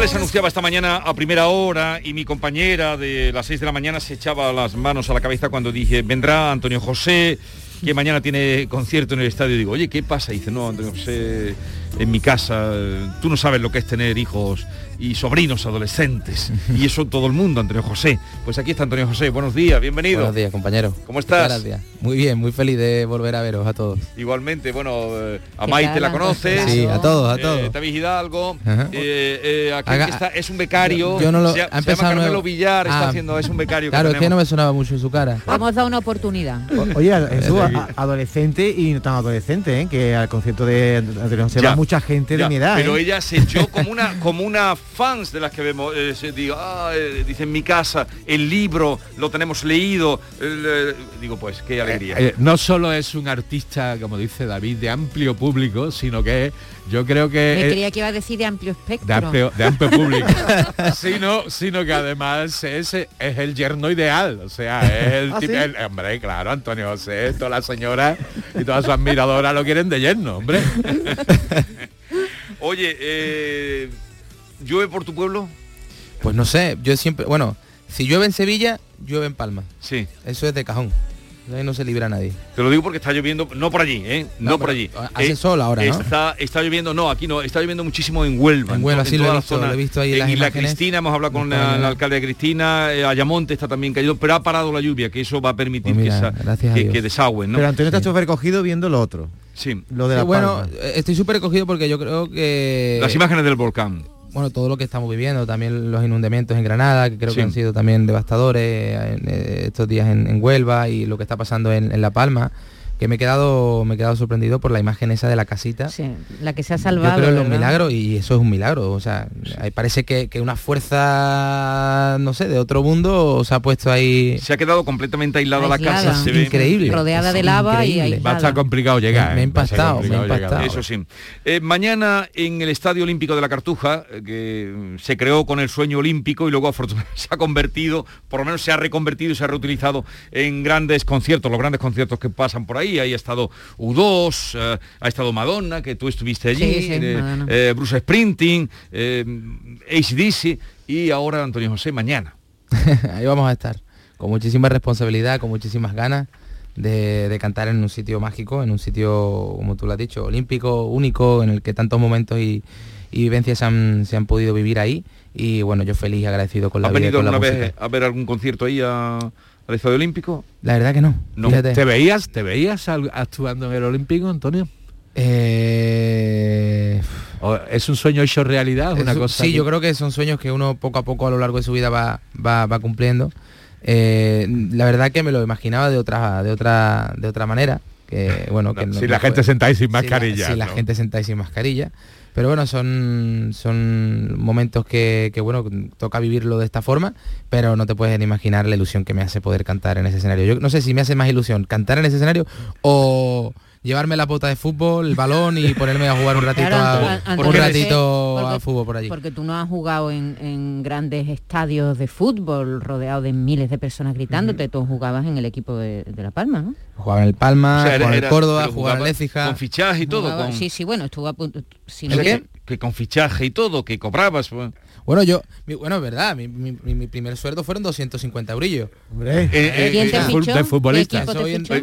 Les anunciaba esta mañana a primera hora y mi compañera de las 6 de la mañana se echaba las manos a la cabeza cuando dije, vendrá Antonio José, que mañana tiene concierto en el estadio. Digo, oye, ¿qué pasa? Y dice, no, Antonio José, en mi casa, tú no sabes lo que es tener hijos y sobrinos adolescentes. Y eso todo el mundo, Antonio José. Pues aquí está Antonio José, buenos días, bienvenido. Buenos días, compañero. ¿Cómo estás? Gracias. Muy bien, muy feliz de volver a veros a todos. Igualmente, bueno, eh, a ¿Qué Maite la conoces. Sí, a todos, a todos. Eh, David Hidalgo. Eh, eh, aquí Haga- está, es un becario. Yo- yo no lo- se, ha se llama empezado Carmelo. Villar, está Ah, haciendo, es un becario. Claro, que es que no me sonaba mucho en su cara. Vamos a dar una oportunidad. Oye, Jesús, a- adolescente y no tan adolescente, ¿eh? que al concierto de Antonio José Ya, va mucha gente ya, de mi edad. Pero ¿eh? ella se echó como una como una fans de las que vemos. eh, se- digo, ah, eh, dice en mi casa, el libro lo tenemos leído. el, eh, digo, pues qué alegría. Eh, no solo es un artista, como dice David, de amplio público, sino que yo creo que... Me eh, creía que iba a decir de amplio espectro. de amplio, de amplio público, sino, sino que además es, es el yerno ideal, o sea, es el ¿Ah, tipo, sí? el- hombre, claro, Antonio José, todas las señoras y todas sus admiradoras lo quieren de yerno, hombre. Oye, eh, ¿llueve por tu pueblo? Pues no sé, yo siempre, bueno, si llueve en Sevilla, llueve en Palma. Sí. Eso es de cajón. Ahí no se libra a nadie. Te lo digo porque está lloviendo, no por allí, ¿eh? No, No, por allí. hace Eh, sol ahora, ¿no? Está, está lloviendo, no, aquí no, está lloviendo muchísimo en Huelva. En Huelva, to- sí, lo he toda la visto, zona. lo he visto ahí en las Isla imágenes. Cristina, hemos hablado con la, la alcalde de Cristina, eh, Ayamonte está también caído, pero ha parado la lluvia, que eso va a permitir Pues mira, que, esa- que, que desagüen, ¿no? Pero Antonio está súper recogido viendo lo otro. Sí. Lo de Sí, la bueno, Palma. estoy súper recogido porque yo creo que... Las imágenes del volcán. Bueno, todo lo que estamos viviendo, también los inundamientos en Granada, que creo que han sido también devastadores en, eh, estos días en, Huelva y lo que está pasando en La Palma que me he quedado me he quedado sorprendido por la imagen esa de la casita. Sí, la que se ha salvado. Yo creo que es un milagro y eso es un milagro. O sea, parece que, una fuerza, no sé, de otro mundo se ha puesto ahí. Se ha quedado completamente aislada, la casa. Se ve increíble. Rodeada de lava y Va a estar complicado llegar. Me, he impactado, me impactado. Eso sí. Eh, mañana en el Estadio Olímpico de la Cartuja, eh, que se creó con el sueño olímpico y luego afortunadamente se ha convertido, por lo menos se ha reconvertido y se ha reutilizado en grandes conciertos, los grandes conciertos que pasan por ahí ahí, ha estado U2, eh, ha estado Madonna, que tú estuviste allí, eh, eh, Bruce Sprinting, ACDC y ahora Antonio José mañana. ahí vamos a estar, con muchísima responsabilidad, con muchísimas ganas. De, cantar en un sitio mágico, en un sitio, como tú lo has dicho, olímpico, único, en el que tantos momentos y, vivencias se han, podido vivir ahí. Y bueno, yo feliz y agradecido con la vida. venido alguna vez a ver algún concierto ahí a, al Estadio Olímpico? La verdad que no. ¿Te veías, te veías actuando en el Olímpico, Antonio? Eh, ¿Es un sueño hecho realidad? Una cosa sí, yo creo que son sueños que uno poco a poco a lo largo de su vida va, va, cumpliendo. Eh, la verdad que me lo imaginaba de otra, de otra, de otra manera. Que, bueno, que si la gente sentáis sin mascarilla. Si la, si la gente sentáis sin mascarilla. Pero bueno, son, son momentos que, bueno, toca vivirlo de esta forma, pero no te puedes ni imaginar la ilusión que me hace poder cantar en ese escenario. Yo no sé si me hace más ilusión cantar en ese escenario o llevarme la bota de fútbol, el balón y ponerme a jugar un ratito, a, un ratito fútbol por allí. Porque tú no has jugado en, grandes estadios de fútbol rodeado de miles de personas gritándote, tú jugabas en el equipo de, La Palma, ¿no? Jugaba en el Palma, jugaba en el Córdoba, jugaba en el Con fichaje y todo. Sí, sí, bueno, estuvo a punto... que, con fichaje y todo, que cobrabas... Pues. Bueno, yo, bueno, es verdad, mi, primer sueldo fueron 250 eurillos. Hombre, eh, eh, eh, de futbolista.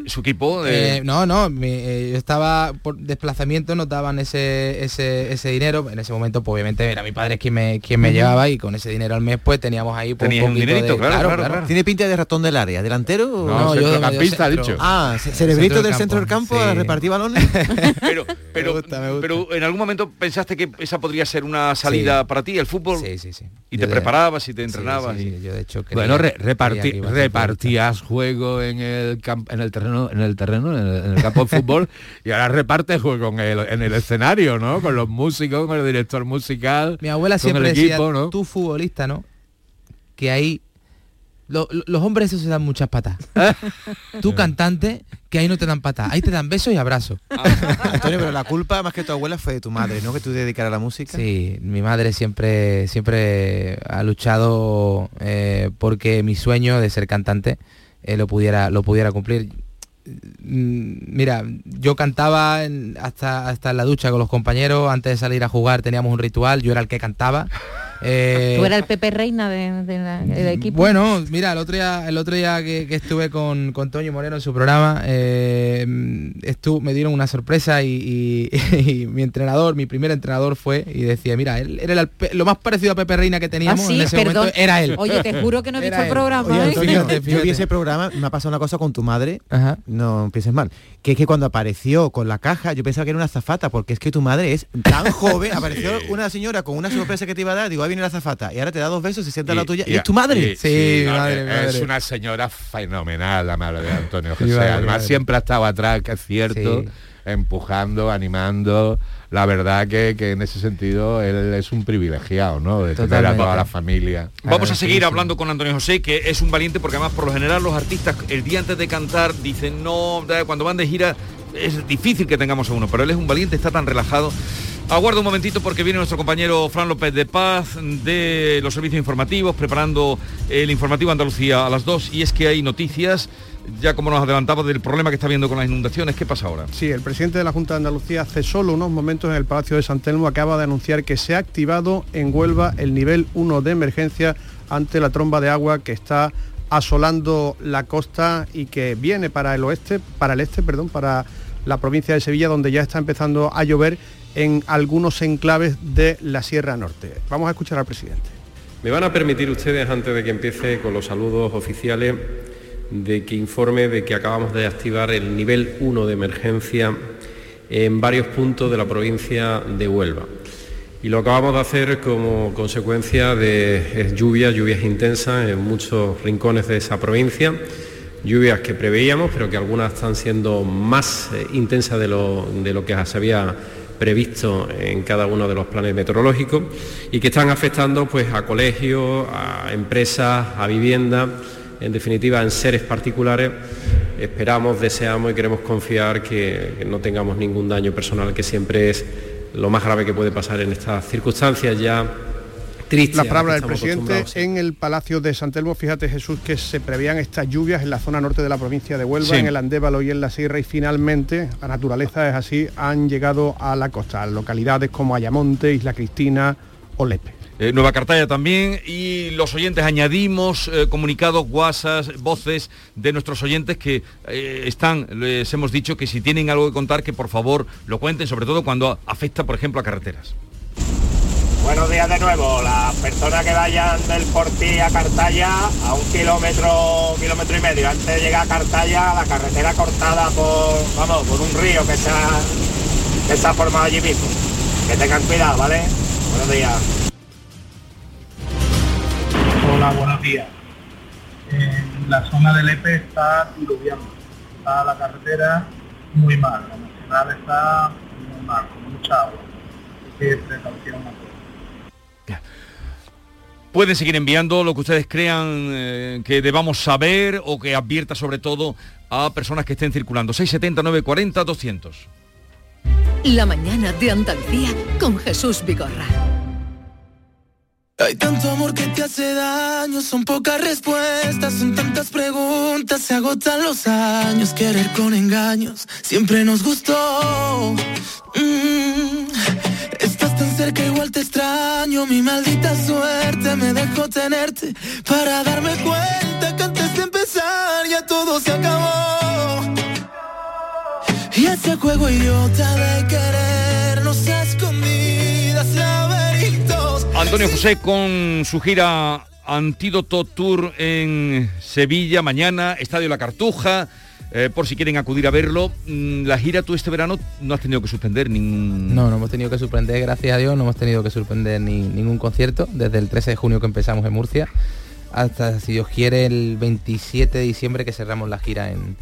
su equipo. no, no, yo estaba por desplazamiento, nos daban ese, ese, ese dinero. En ese momento, pues, obviamente, era mi padre quien me, quien me llevaba y con ese dinero al mes, pues teníamos ahí pues, un, dinerito, claro, claro, ¿Tiene pinta de ratón del área? ¿Delantero? No, yo ha dicho. Ah, cerebrito del centro del campo, a repartir balones. pero, pero, pero en algún momento pensaste que esa podría ser una salida para ti, el fútbol. Sí, sí, sí. Y te preparabas y te entrenabas. y... yo de hecho bueno, repartías juego en el en el terreno, en el terreno, en el, campo de fútbol y ahora repartes juego en el, en el escenario, ¿no? Con los músicos, con el director musical. Mi abuela siempre decía, tú futbolista, ¿no? Que ahí los hombres eso se dan muchas patas. Tú cantante, que ahí no te dan patas, ahí te dan besos y abrazos. Antonio, pero la culpa más que tu abuela fue de tu madre, ¿no? Que tú dedicaras a la música. Sí, mi madre siempre, siempre ha luchado eh, porque mi sueño de ser cantante eh, lo, pudiera, lo pudiera cumplir. Mm, mira, yo cantaba hasta, hasta en la ducha con los compañeros, antes de salir a jugar teníamos un ritual, yo era el que cantaba. Eh, ¿Tú eras el Pepe Reina de, del equipo? Bueno, mira, el otro día, el otro día que, estuve con, con, Toño Moreno en su programa, eh, me dieron una sorpresa y, mi entrenador, mi primer entrenador fue y decía, mira, él era lo más parecido a Pepe Reina que teníamos ¿Ah, en ese momento, era él. Oye, te juro que no he visto el programa. ¿eh? Yo vi ese programa, me ha pasado una cosa con tu madre, no pienses mal, que es que cuando apareció con la caja, yo pensaba que era una zafata, porque es que tu madre es tan joven, apareció una señora con una sorpresa que te iba a dar, digo, viene la zafata y ahora te da dos besos y sienta la tuya y, es tu madre. sí, madre, es una señora fenomenal la madre de Antonio José. Además siempre ha estado atrás, que es cierto, empujando, animando. La verdad que, en ese sentido él es un privilegiado, ¿no? De tener a toda la familia. Vamos a seguir hablando con Antonio José, que es un valiente porque además por lo general los artistas el día antes de cantar dicen no, cuando van de gira es difícil que tengamos a uno, pero él es un valiente, está tan relajado. Aguardo un momentito porque viene nuestro compañero Fran López de Paz de los servicios informativos preparando el informativo Andalucía a las 2 y es que hay noticias ya como nos adelantaba del problema que está viendo con las inundaciones. ¿Qué pasa ahora? Sí, el presidente de la Junta de Andalucía hace solo unos momentos en el Palacio de San Telmo acaba de anunciar que se ha activado en Huelva el nivel 1 de emergencia ante la tromba de agua que está asolando la costa y que viene para el oeste, para el este, perdón, para la provincia de Sevilla donde ya está empezando a llover en algunos enclaves de la Sierra Norte. Vamos a escuchar al presidente. Me van a permitir ustedes, antes de que empiece con los saludos oficiales, de que informe de que acabamos de activar el nivel 1 de emergencia en varios puntos de la provincia de Huelva. y lo acabamos de hacer como consecuencia de lluvias, lluvias intensas en muchos rincones de esa provincia, lluvias que preveíamos, pero que algunas están siendo más eh, intensas de lo, de lo que se había previsto en cada uno de los planes meteorológicos y que están afectando pues, a colegios, a empresas, a viviendas, en definitiva en seres particulares. Esperamos, deseamos y queremos confiar que no tengamos ningún daño personal, que siempre es lo más grave que puede pasar en estas circunstancias ya tristes. La palabra del presidente en el Palacio de San Telmo, fíjate Jesús que se prevían estas lluvias en la zona norte de la provincia de Huelva, en el Andévalo y en la Sierra y finalmente, la naturaleza es así, han llegado a la costa, localidades como Ayamonte, Isla Cristina o Lepe. Eh, Nueva Cartaya también y los oyentes añadimos eh, comunicados, guasas, voces de nuestros oyentes que eh, están, les hemos dicho que si tienen algo que contar que por favor lo cuenten, sobre todo cuando afecta por ejemplo a carreteras. Buenos días de nuevo. Las personas que vayan del Portí a Cartaya a un kilómetro, kilómetro y medio antes de llegar a Cartaya, la carretera cortada por, vamos, por un río que se ha, que se ha formado allí mismo. Que tengan cuidado, ¿vale? Buenos días. Hola, buenos días. En la zona del EPE está diluviando. Está la carretera muy mal. La nacional está muy mal, con mucha agua. Así que precaución Pueden seguir enviando lo que ustedes crean eh, que debamos saber o que advierta sobre todo a personas que estén circulando. 670 940 200. La mañana de Andalucía con Jesús Vigorra. Hay tanto amor que te hace daño, son pocas respuestas, son tantas preguntas, se agotan los años, querer con engaños, siempre nos gustó. Mm, cerca, igual te extraño, mi maldita suerte me dejó tenerte para darme cuenta que antes de empezar ya todo se acabó. Y ese juego idiota de querer nos ha escondidas Antonio José con su gira Antídoto Tour en Sevilla mañana, Estadio La Cartuja. Eh, por si quieren acudir a verlo. Mm, la gira tú este verano no has tenido que suspender ningún... No, no hemos tenido que suspender, gracias a Dios, no hemos tenido que suspender ni, ningún concierto desde el 13 de junio que empezamos en Murcia hasta, si Dios quiere, el 27 de diciembre que cerramos la gira en,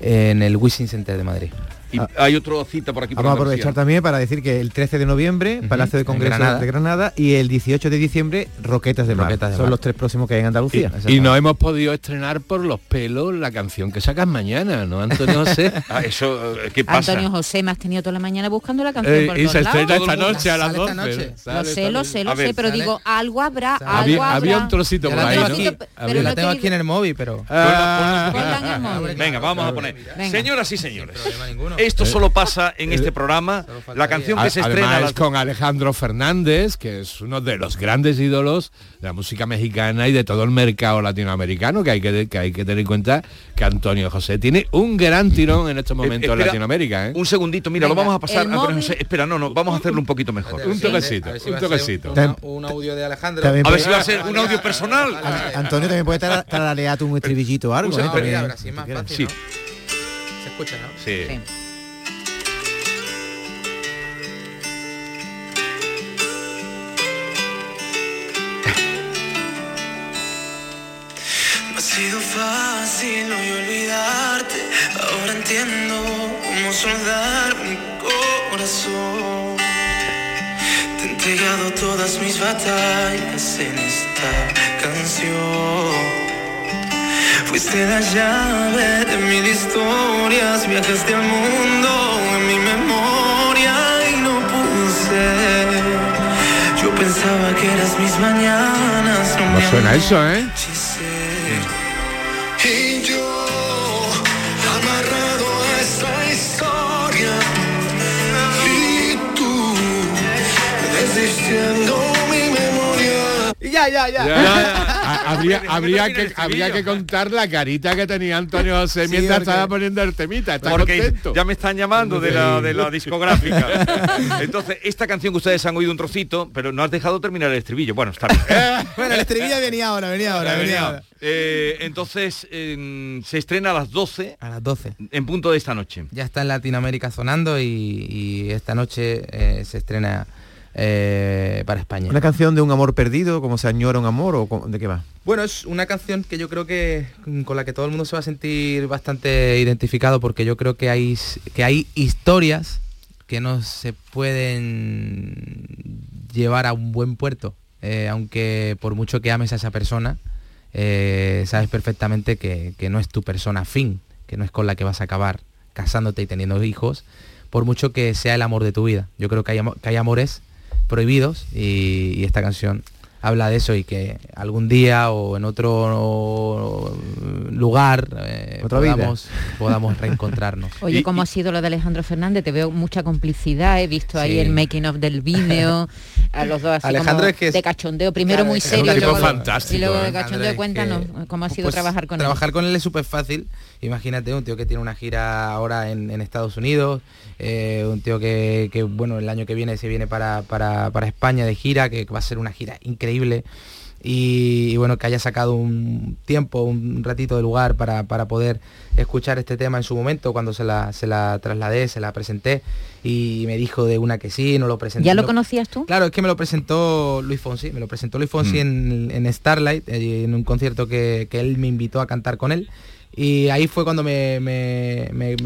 en el Wishing Center de Madrid. Y ah. hay otra cita por aquí. Vamos a aprovechar también para decir que el 13 de noviembre, Palacio de Congreso de Granada y el 18 de diciembre, Roquetas de Mar. Son los tres próximos que hay en Andalucía. Y, no hemos podido estrenar por los pelos la canción que sacas mañana, ¿no, Antonio José? Ah, eso, eh, ¿qué pasa? Antonio José, me has tenido toda la mañana buscando la canción eh, Y se estrena esta noche a las 12. Lo sé, lo sé, lo sé, pero digo, algo habrá, algo había, había un trocito por ahí, ¿no? la tengo aquí en el móvil, pero... Venga, vamos a poner. Señoras y señores, esto solo pasa en este programa. La canción que se estrena... con Alejandro Fernández, que es uno de los grandes ídolos de la música mexicana y de todo el mercado latinoamericano, que hay que, que hay que tener en cuenta que Antonio José tiene un gran tirón en estos momentos en Latinoamérica. ¿eh? Un segundito, mira, lo vamos a pasar. Antonio José, espera, no, no, vamos a hacerlo un poquito mejor. un toquecito, un toquecito. Un, audio de Alejandro. A ver si va a ser un audio personal. Antonio también puede tararear un estribillito o algo. ¿eh? Sí. Se escucha, ¿no? sí. Sido fácil hoy olvidarte. Ahora entiendo cómo soldar mi corazón. Te he entregado todas mis batallas en esta canción. Fuiste la llave de mil historias, viajaste al mundo en mi memoria y no puse. Yo pensaba que eras mis mañanas. No suena eso, eh? Ya, ya, ya. habría, habría, que, habría que contar la carita que tenía Antonio José mientras estaba poniendo el temita. porque ya me están llamando de la, de la discográfica. Entonces, esta canción que ustedes han oído un trocito, pero no has dejado terminar el estribillo. Bueno, está bien. bueno, el estribillo venía ahora, venía ahora, venía ahora. Eh, entonces, se estrena a las 12. A las 12. En punto de esta noche. Ya está en Latinoamérica sonando y, esta noche eh, se estrena eh, para España. ¿Una canción de un amor perdido, como se añora un amor o de qué va? Bueno, es una canción que yo creo que con la que todo el mundo se va a sentir bastante identificado porque yo creo que hay, que hay historias que no se pueden llevar a un buen puerto, eh, aunque por mucho que ames a esa persona, eh, sabes perfectamente que, no es tu persona fin, que no es con la que vas a acabar casándote y teniendo hijos, por mucho que sea el amor de tu vida. Yo creo que hay, que hay amores prohibidos y, esta canción habla de eso y que algún día o en otro lugar eh, podamos, podamos, reencontrarnos. Oye, ¿cómo ha sido lo de Alejandro Fernández? Te veo mucha complicidad, he visto ahí el making of del vídeo, a los dos así Alejandro es que de cachondeo, primero muy serio, y luego, fantástico, y luego de ¿eh? cachondeo, cuéntanos cómo ha sido pues trabajar con él. Trabajar con él es súper fácil, imagínate un tío que tiene una gira ahora en, Estados Unidos, eh, un tío que, bueno, el año que viene se viene para, para, para España de gira, que va a ser una gira increíble y, bueno, que haya sacado un tiempo, un ratito de lugar para, poder escuchar este tema en su momento, cuando se la, se la trasladé, se la presenté y me dijo de una que sí, no lo presenté. ¿Ya lo conocías tú? Claro, es que me lo presentó Luis Fonsi, me lo presentó Luis Fonsi mm. en, Starlight, eh, en un concierto que, que él me invitó a cantar con él y ahí fue cuando me,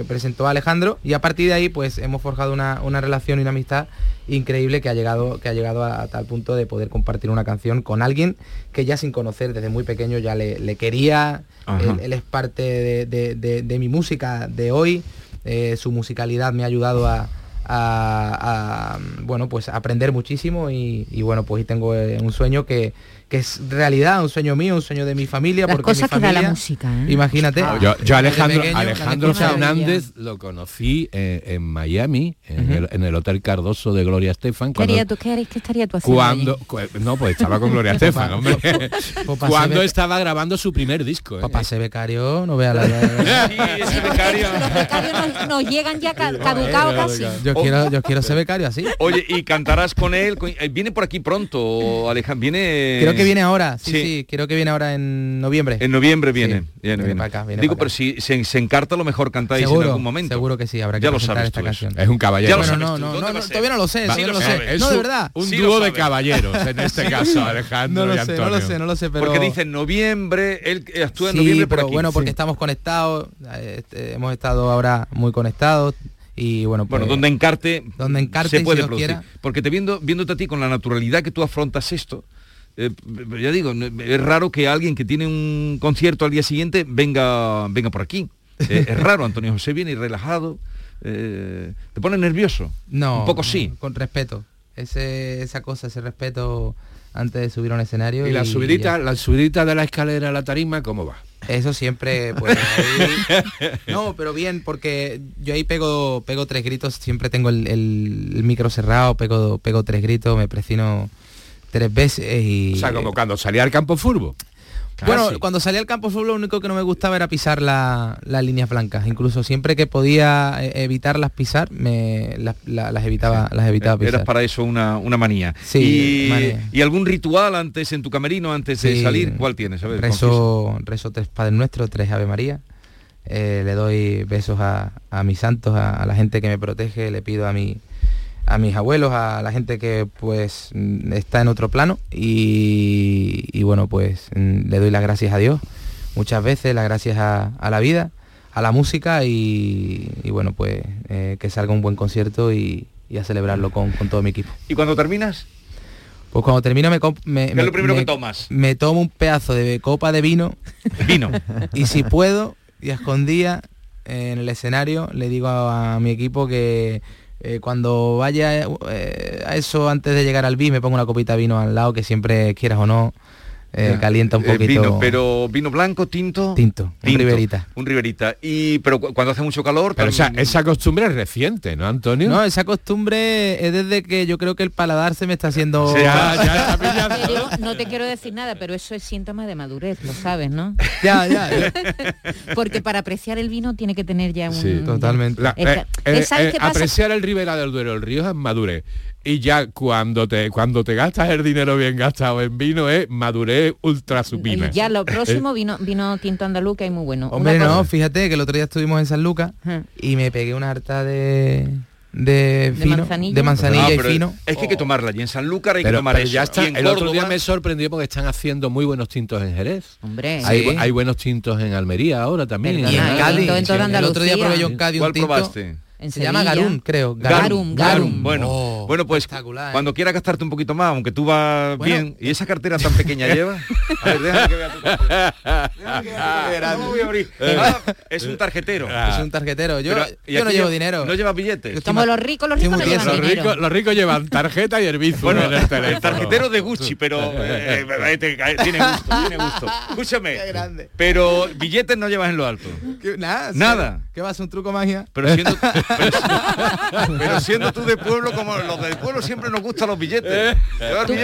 presentó a Alejandro. Y a partir de ahí pues hemos forjado una, relación y una amistad increíble que ha llegado, que ha llegado a, tal punto de poder compartir una canción con alguien que ya sin conocer desde muy pequeño ya le, quería, él, es parte de, mi música de hoy, eh, su musicalidad me ha ayudado a, bueno pues aprender muchísimo y, y bueno pues tengo eh, un sueño que que es realidad, un sueño mío, un sueño de mi familia. Las porque cosas mi familia, que da la música. ¿eh? Imagínate. yo, Alejandro, Alejandro Fernández lo conocí en, Miami, en, el, Hotel Cardoso de Gloria Estefan. ¿Qué, haría tú, ¿Qué, estaría tú haciendo cuando, No, pues estaba con Gloria Estefan, hombre. cuando estaba grabando su primer disco. ¿eh? Papá ese becario, no vea la... sí, ese becario. Los becarios nos, llegan ya caducados casi. Yo quiero, yo quiero ser becario así. Oye, y cantarás con él. Eh, viene por aquí pronto, Alejandro. Viene que viene ahora, sí, sí, creo que viene ahora en noviembre. En noviembre viene. viene, Digo, pero si se, encarta lo mejor cantáis en algún momento. Seguro que sí, habrá que ya lo sabes esta canción. Es un caballero. Ya no, no, no, todavía no lo sé, no lo sé. no, de verdad. Un dúo de caballeros en este caso, Alejandro no lo sé, No lo sé, no lo sé, pero... Porque dicen noviembre, él actúa en noviembre pero bueno, porque estamos conectados, este, hemos estado ahora muy conectados, y bueno pues, bueno donde encarte donde encarte se puede producir porque te viendo viéndote a ti con la naturalidad que tú afrontas esto eh, ya digo, es raro que alguien que tiene un concierto al día siguiente venga, venga por aquí. Eh, es raro, Antonio José viene relajado. Eh, ¿Te pone nervioso? No. Un poco sí. Con respeto. Ese, esa cosa, ese respeto antes de subir a un escenario. ¿Y, la subidita, la subidita de la escalera a la tarima, cómo va? Eso siempre, pues, no, pero bien, porque yo ahí pego, pego tres gritos, siempre tengo el, el, micro cerrado, pego, pego tres gritos, me presino tres veces y... O sea, como cuando salía al campo furbo. Bueno, cuando salía al campo fútbol lo único que no me gustaba era pisar las líneas blancas. Incluso siempre que podía eh, evitarlas pisar, me las evitaba, las evitaba pisar. Eras para eso una, una manía. Sí, y, algún ritual antes en tu camerino, antes de salir? ¿Cuál tienes? A rezo, rezo tres Padres Nuestros, tres Ave María. Eh, le doy besos a, mis santos, a, a, la gente que me protege, le pido a mi a mis abuelos, a la gente que pues está en otro plano y, bueno, pues le doy las gracias a Dios muchas veces, las gracias a, la vida, a la música y, bueno, pues eh, que salga un buen concierto y, a celebrarlo con, todo mi equipo. ¿Y cuando terminas? Pues cuando termino me, me, ¿Qué es lo primero que tomas? Me tomo un pedazo de copa de vino. Vino. y si puedo, y a escondía en el escenario, le digo a mi equipo que eh, cuando vaya eh, a eso antes de llegar al B me pongo una copita de vino al lado que siempre quieras o no eh, calienta un poquito. Vino, pero vino blanco, tinto. Tinto, un riverita. Un riverita. Y pero cuando hace mucho calor. Pero esa costumbre es reciente, ¿no, Antonio? No, esa costumbre es desde que yo creo que el paladar se me está haciendo. no te quiero decir nada, pero eso es síntoma de madurez, lo sabes, ¿no? ya, ya. Porque para apreciar el vino tiene que tener ya un. Sí, totalmente. apreciar el Ribera del Duero, el río es madurez y ya cuando te cuando te gastas el dinero bien gastado en vino es madurez ultra supina. ya lo próximo vino vino tinto andaluz que hay muy bueno. Hombre, no, fíjate que el otro día estuvimos en San Lucas y me pegué una harta de de fino, de manzanilla, y fino. Es que hay que tomarla y en Sanlúcar hay que tomar eso. Ya está, el otro día me sorprendió porque están haciendo muy buenos tintos en Jerez. Hombre, hay, buenos tintos en Almería ahora también. y en Cádiz. el otro día probé yo en Cádiz ¿Cuál probaste? Se llama Garum, creo. Garum, Garum. Bueno, oh, bueno pues cuando quieras gastarte un poquito más, aunque tú vas bien, ¿y esa cartera tan pequeña lleva? A ver, déjame que vea tu cartera. voy a abrir. es un tarjetero. Es un tarjetero. Yo, yo no llevo dinero. ¿No llevas billetes? Como los ricos, los ricos no llevan los Ricos, los ricos llevan tarjeta y el bueno, en el, el, tarjetero de Gucci, pero eh, eh, tiene gusto, tiene gusto. Escúchame. Pero billetes no llevas en lo alto. Nada. Nada. ¿Qué vas? ¿Un truco magia? Pero siendo pero, siendo tú de pueblo, como los del pueblo siempre nos gustan los billetes.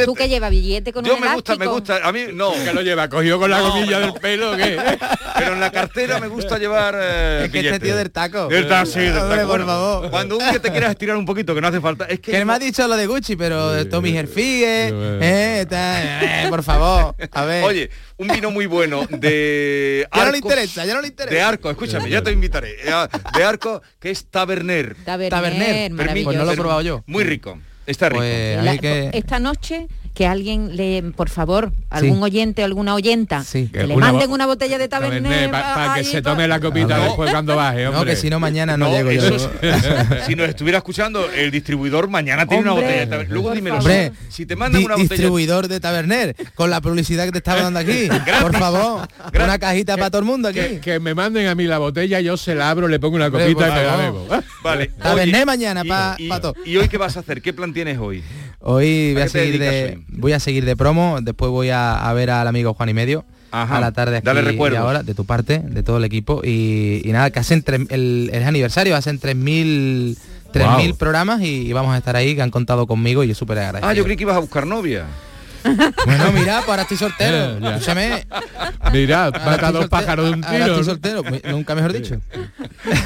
¿Tú, que lleva billete con Yo me gusta, me gusta. A mí no. Que lo lleva cogido con la gomilla del pelo, ¿qué? Pero en la cartera me gusta llevar eh, Es que este tío del taco. Del taco, sí, del taco. por favor. Cuando un que te quieras estirar un poquito, que no hace falta. Es que, que me ha dicho lo de Gucci, pero Tommy Hilfiger, eh, eh, por favor. A ver. Oye, un vino muy bueno de Ya no le interesa, ya no le interesa. De Arco, escúchame, ya te invitaré. De Arco, que es Taberner. Taberner, pues no lo he probado yo. Muy rico. Está rico. Pues esta noche que alguien le, por favor, algún oyente o alguna oyenta, que le manden una botella de taberné para que se tome la copita después cuando baje, hombre. No, que si no mañana no, llego yo. si nos estuviera escuchando el distribuidor, mañana tiene una botella de taberner. Luego dímelo. Hombre, si te mandan una botella distribuidor de taberner con la publicidad que te estaba dando aquí. por favor, una cajita para todo el mundo aquí. Que, me manden a mí la botella, yo se la abro, le pongo una copita y me la bebo. Vale. Taberner mañana para todo. ¿Y hoy qué vas a hacer? ¿Qué plan tienes hoy? Hoy voy a seguir de voy a seguir de promo, después voy a, ver al amigo Juan y medio. a la tarde aquí Dale y ahora, de tu parte, de todo el equipo. Y, nada, que hacen el, el aniversario, hacen 3.000 3.000 programas y, vamos a estar ahí, que han contado conmigo y yo súper agradecido. Ah, yo creí que ibas a buscar novia. Bueno, mira, pues ahora estoy soltero. Escúchame. Mira, mata dos pájaros de un tiro. Ahora estoy soltero, nunca mejor dicho.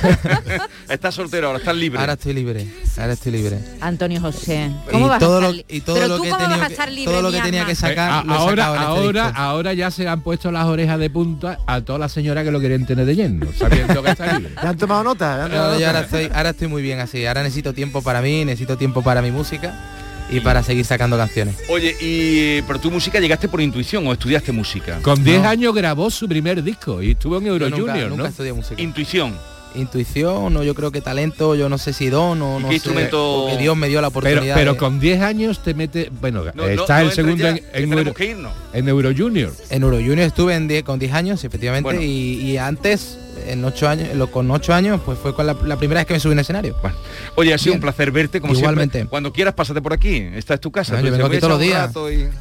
estás soltero, ahora estás libre. Ahora estoy libre, ahora estoy libre. Antonio José, ¿cómo vas todo a lo, y todo lo que tenía que, todo lo que tenía que sacar, eh, ahora, ahora, ahora ya se han puesto las orejas de punta a todas las señoras que lo quieren tener de lleno, sabiendo que está libre. ¿Ya han tomado nota? ahora estoy, ahora estoy muy bien así. Ahora necesito tiempo para mí, necesito tiempo para mi música y para seguir sacando canciones. Oye, y pero tu música llegaste por intuición o estudiaste música? Con 10 años grabó su primer disco y estuvo en Euro Junior, nunca estudié música. Intuición. Intuición, o yo creo que talento, yo no sé si don o no qué sé, instrumento... que Dios me dio la oportunidad. Pero, con 10 años te mete, bueno, está el segundo en, en, Euro, en Euro Junior. En Euro Junior estuve en con 10 años, efectivamente, y antes en ocho años, con ocho años, pues fue con la, primera vez que me subí en escenario. Oye, ha sido un placer verte como Igualmente. Cuando quieras, pásate por aquí. Esta es tu casa. yo vengo aquí todos los días.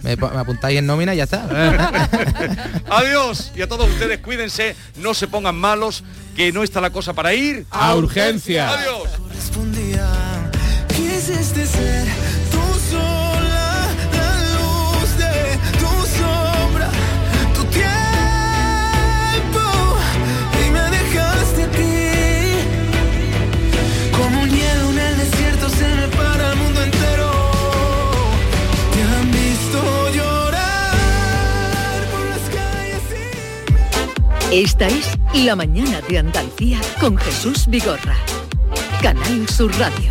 Me, apuntáis en nómina y ya está. Adiós. Y a todos ustedes, cuídense, no se pongan malos, que no está la cosa para ir a, urgencia. Adiós. Esta es La Mañana de Andalucía con Jesús Vigorra. Canal Sur Radio.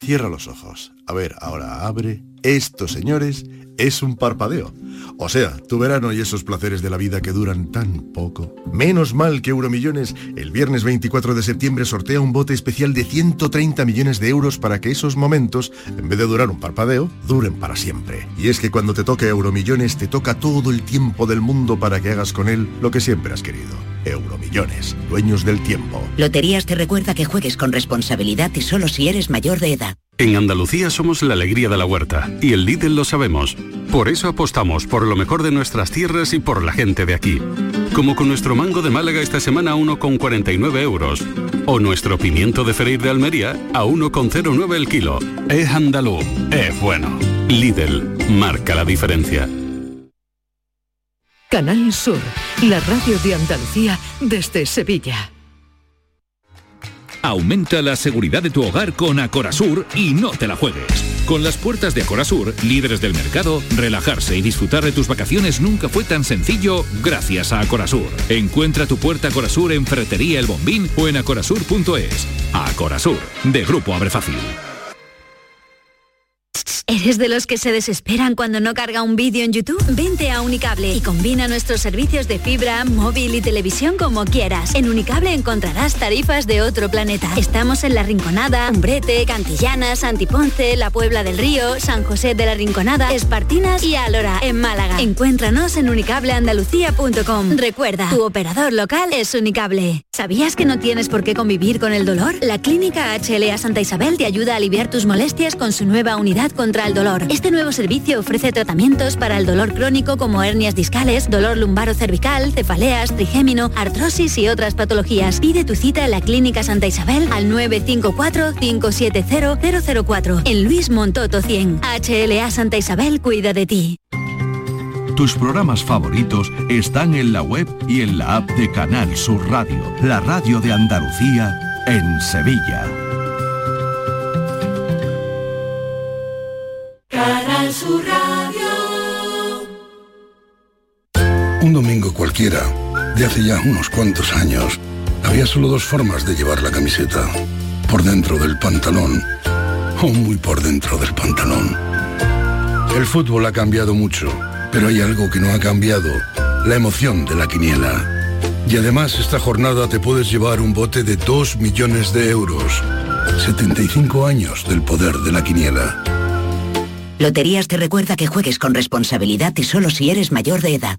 Cierra los ojos. A ver, ahora abre. Esto, señores, es un parpadeo. O sea, tu verano y esos placeres de la vida que duran tan poco. Menos mal que Euromillones el viernes 24 de septiembre sortea un bote especial de 130 millones de euros para que esos momentos, en vez de durar un parpadeo, duren para siempre. Y es que cuando te toque Euromillones te toca todo el tiempo del mundo para que hagas con él lo que siempre has querido. Euromillones, dueños del tiempo. Loterías te recuerda que juegues con responsabilidad y solo si eres mayor de edad. En Andalucía somos la alegría de la huerta y el Lidl lo sabemos. Por eso apostamos por lo mejor de nuestras tierras y por la gente de aquí. Como con nuestro mango de Málaga esta semana a 1,49 euros. O nuestro pimiento de Ferir de Almería a 1,09 el kilo. Es andaluz, es bueno. Lidl, marca la diferencia. Canal Sur, la radio de Andalucía desde Sevilla. Aumenta la seguridad de tu hogar con Acorasur y no te la juegues. Con las puertas de Sur, líderes del mercado, relajarse y disfrutar de tus vacaciones nunca fue tan sencillo gracias a Acorasur. Encuentra tu puerta Sur en Ferretería El Bombín o en acorazur.es. Acorazur, de Grupo Abre Fácil. ¿Eres de los que se desesperan cuando no carga un vídeo en YouTube? Vente a Unicable y combina nuestros servicios de fibra, móvil y televisión como quieras. En Unicable encontrarás tarifas de otro planeta. Estamos en La Rinconada, Umbrete, Cantillana, Santiponce, La Puebla del Río, San José de la Rinconada, Espartinas y Alora, en Málaga. Encuéntranos en unicableandalucía.com. Recuerda, tu operador local es Unicable. ¿Sabías que no tienes por qué convivir con el dolor? La Clínica HLA Santa Isabel te ayuda a aliviar tus molestias con su nueva unidad contra el dolor. Este nuevo servicio ofrece tratamientos para el dolor crónico como hernias discales, dolor lumbaro cervical, cefaleas, trigémino, artrosis y otras patologías. Pide tu cita en la Clínica Santa Isabel al 954-570-004 en Luis Montoto 100. HLA Santa Isabel cuida de ti. Tus programas favoritos están en la web y en la app de Canal Sur Radio, la radio de Andalucía en Sevilla. De hace ya unos cuantos años, había solo dos formas de llevar la camiseta. Por dentro del pantalón o muy por dentro del pantalón. El fútbol ha cambiado mucho pero hay algo que no ha cambiado, la emoción de la quiniela. Y además esta jornada te puedes llevar un bote de 2 millones de euros. 75 años del poder de la quiniela. Loterías te recuerda que juegues con responsabilidad y solo si eres mayor de edad.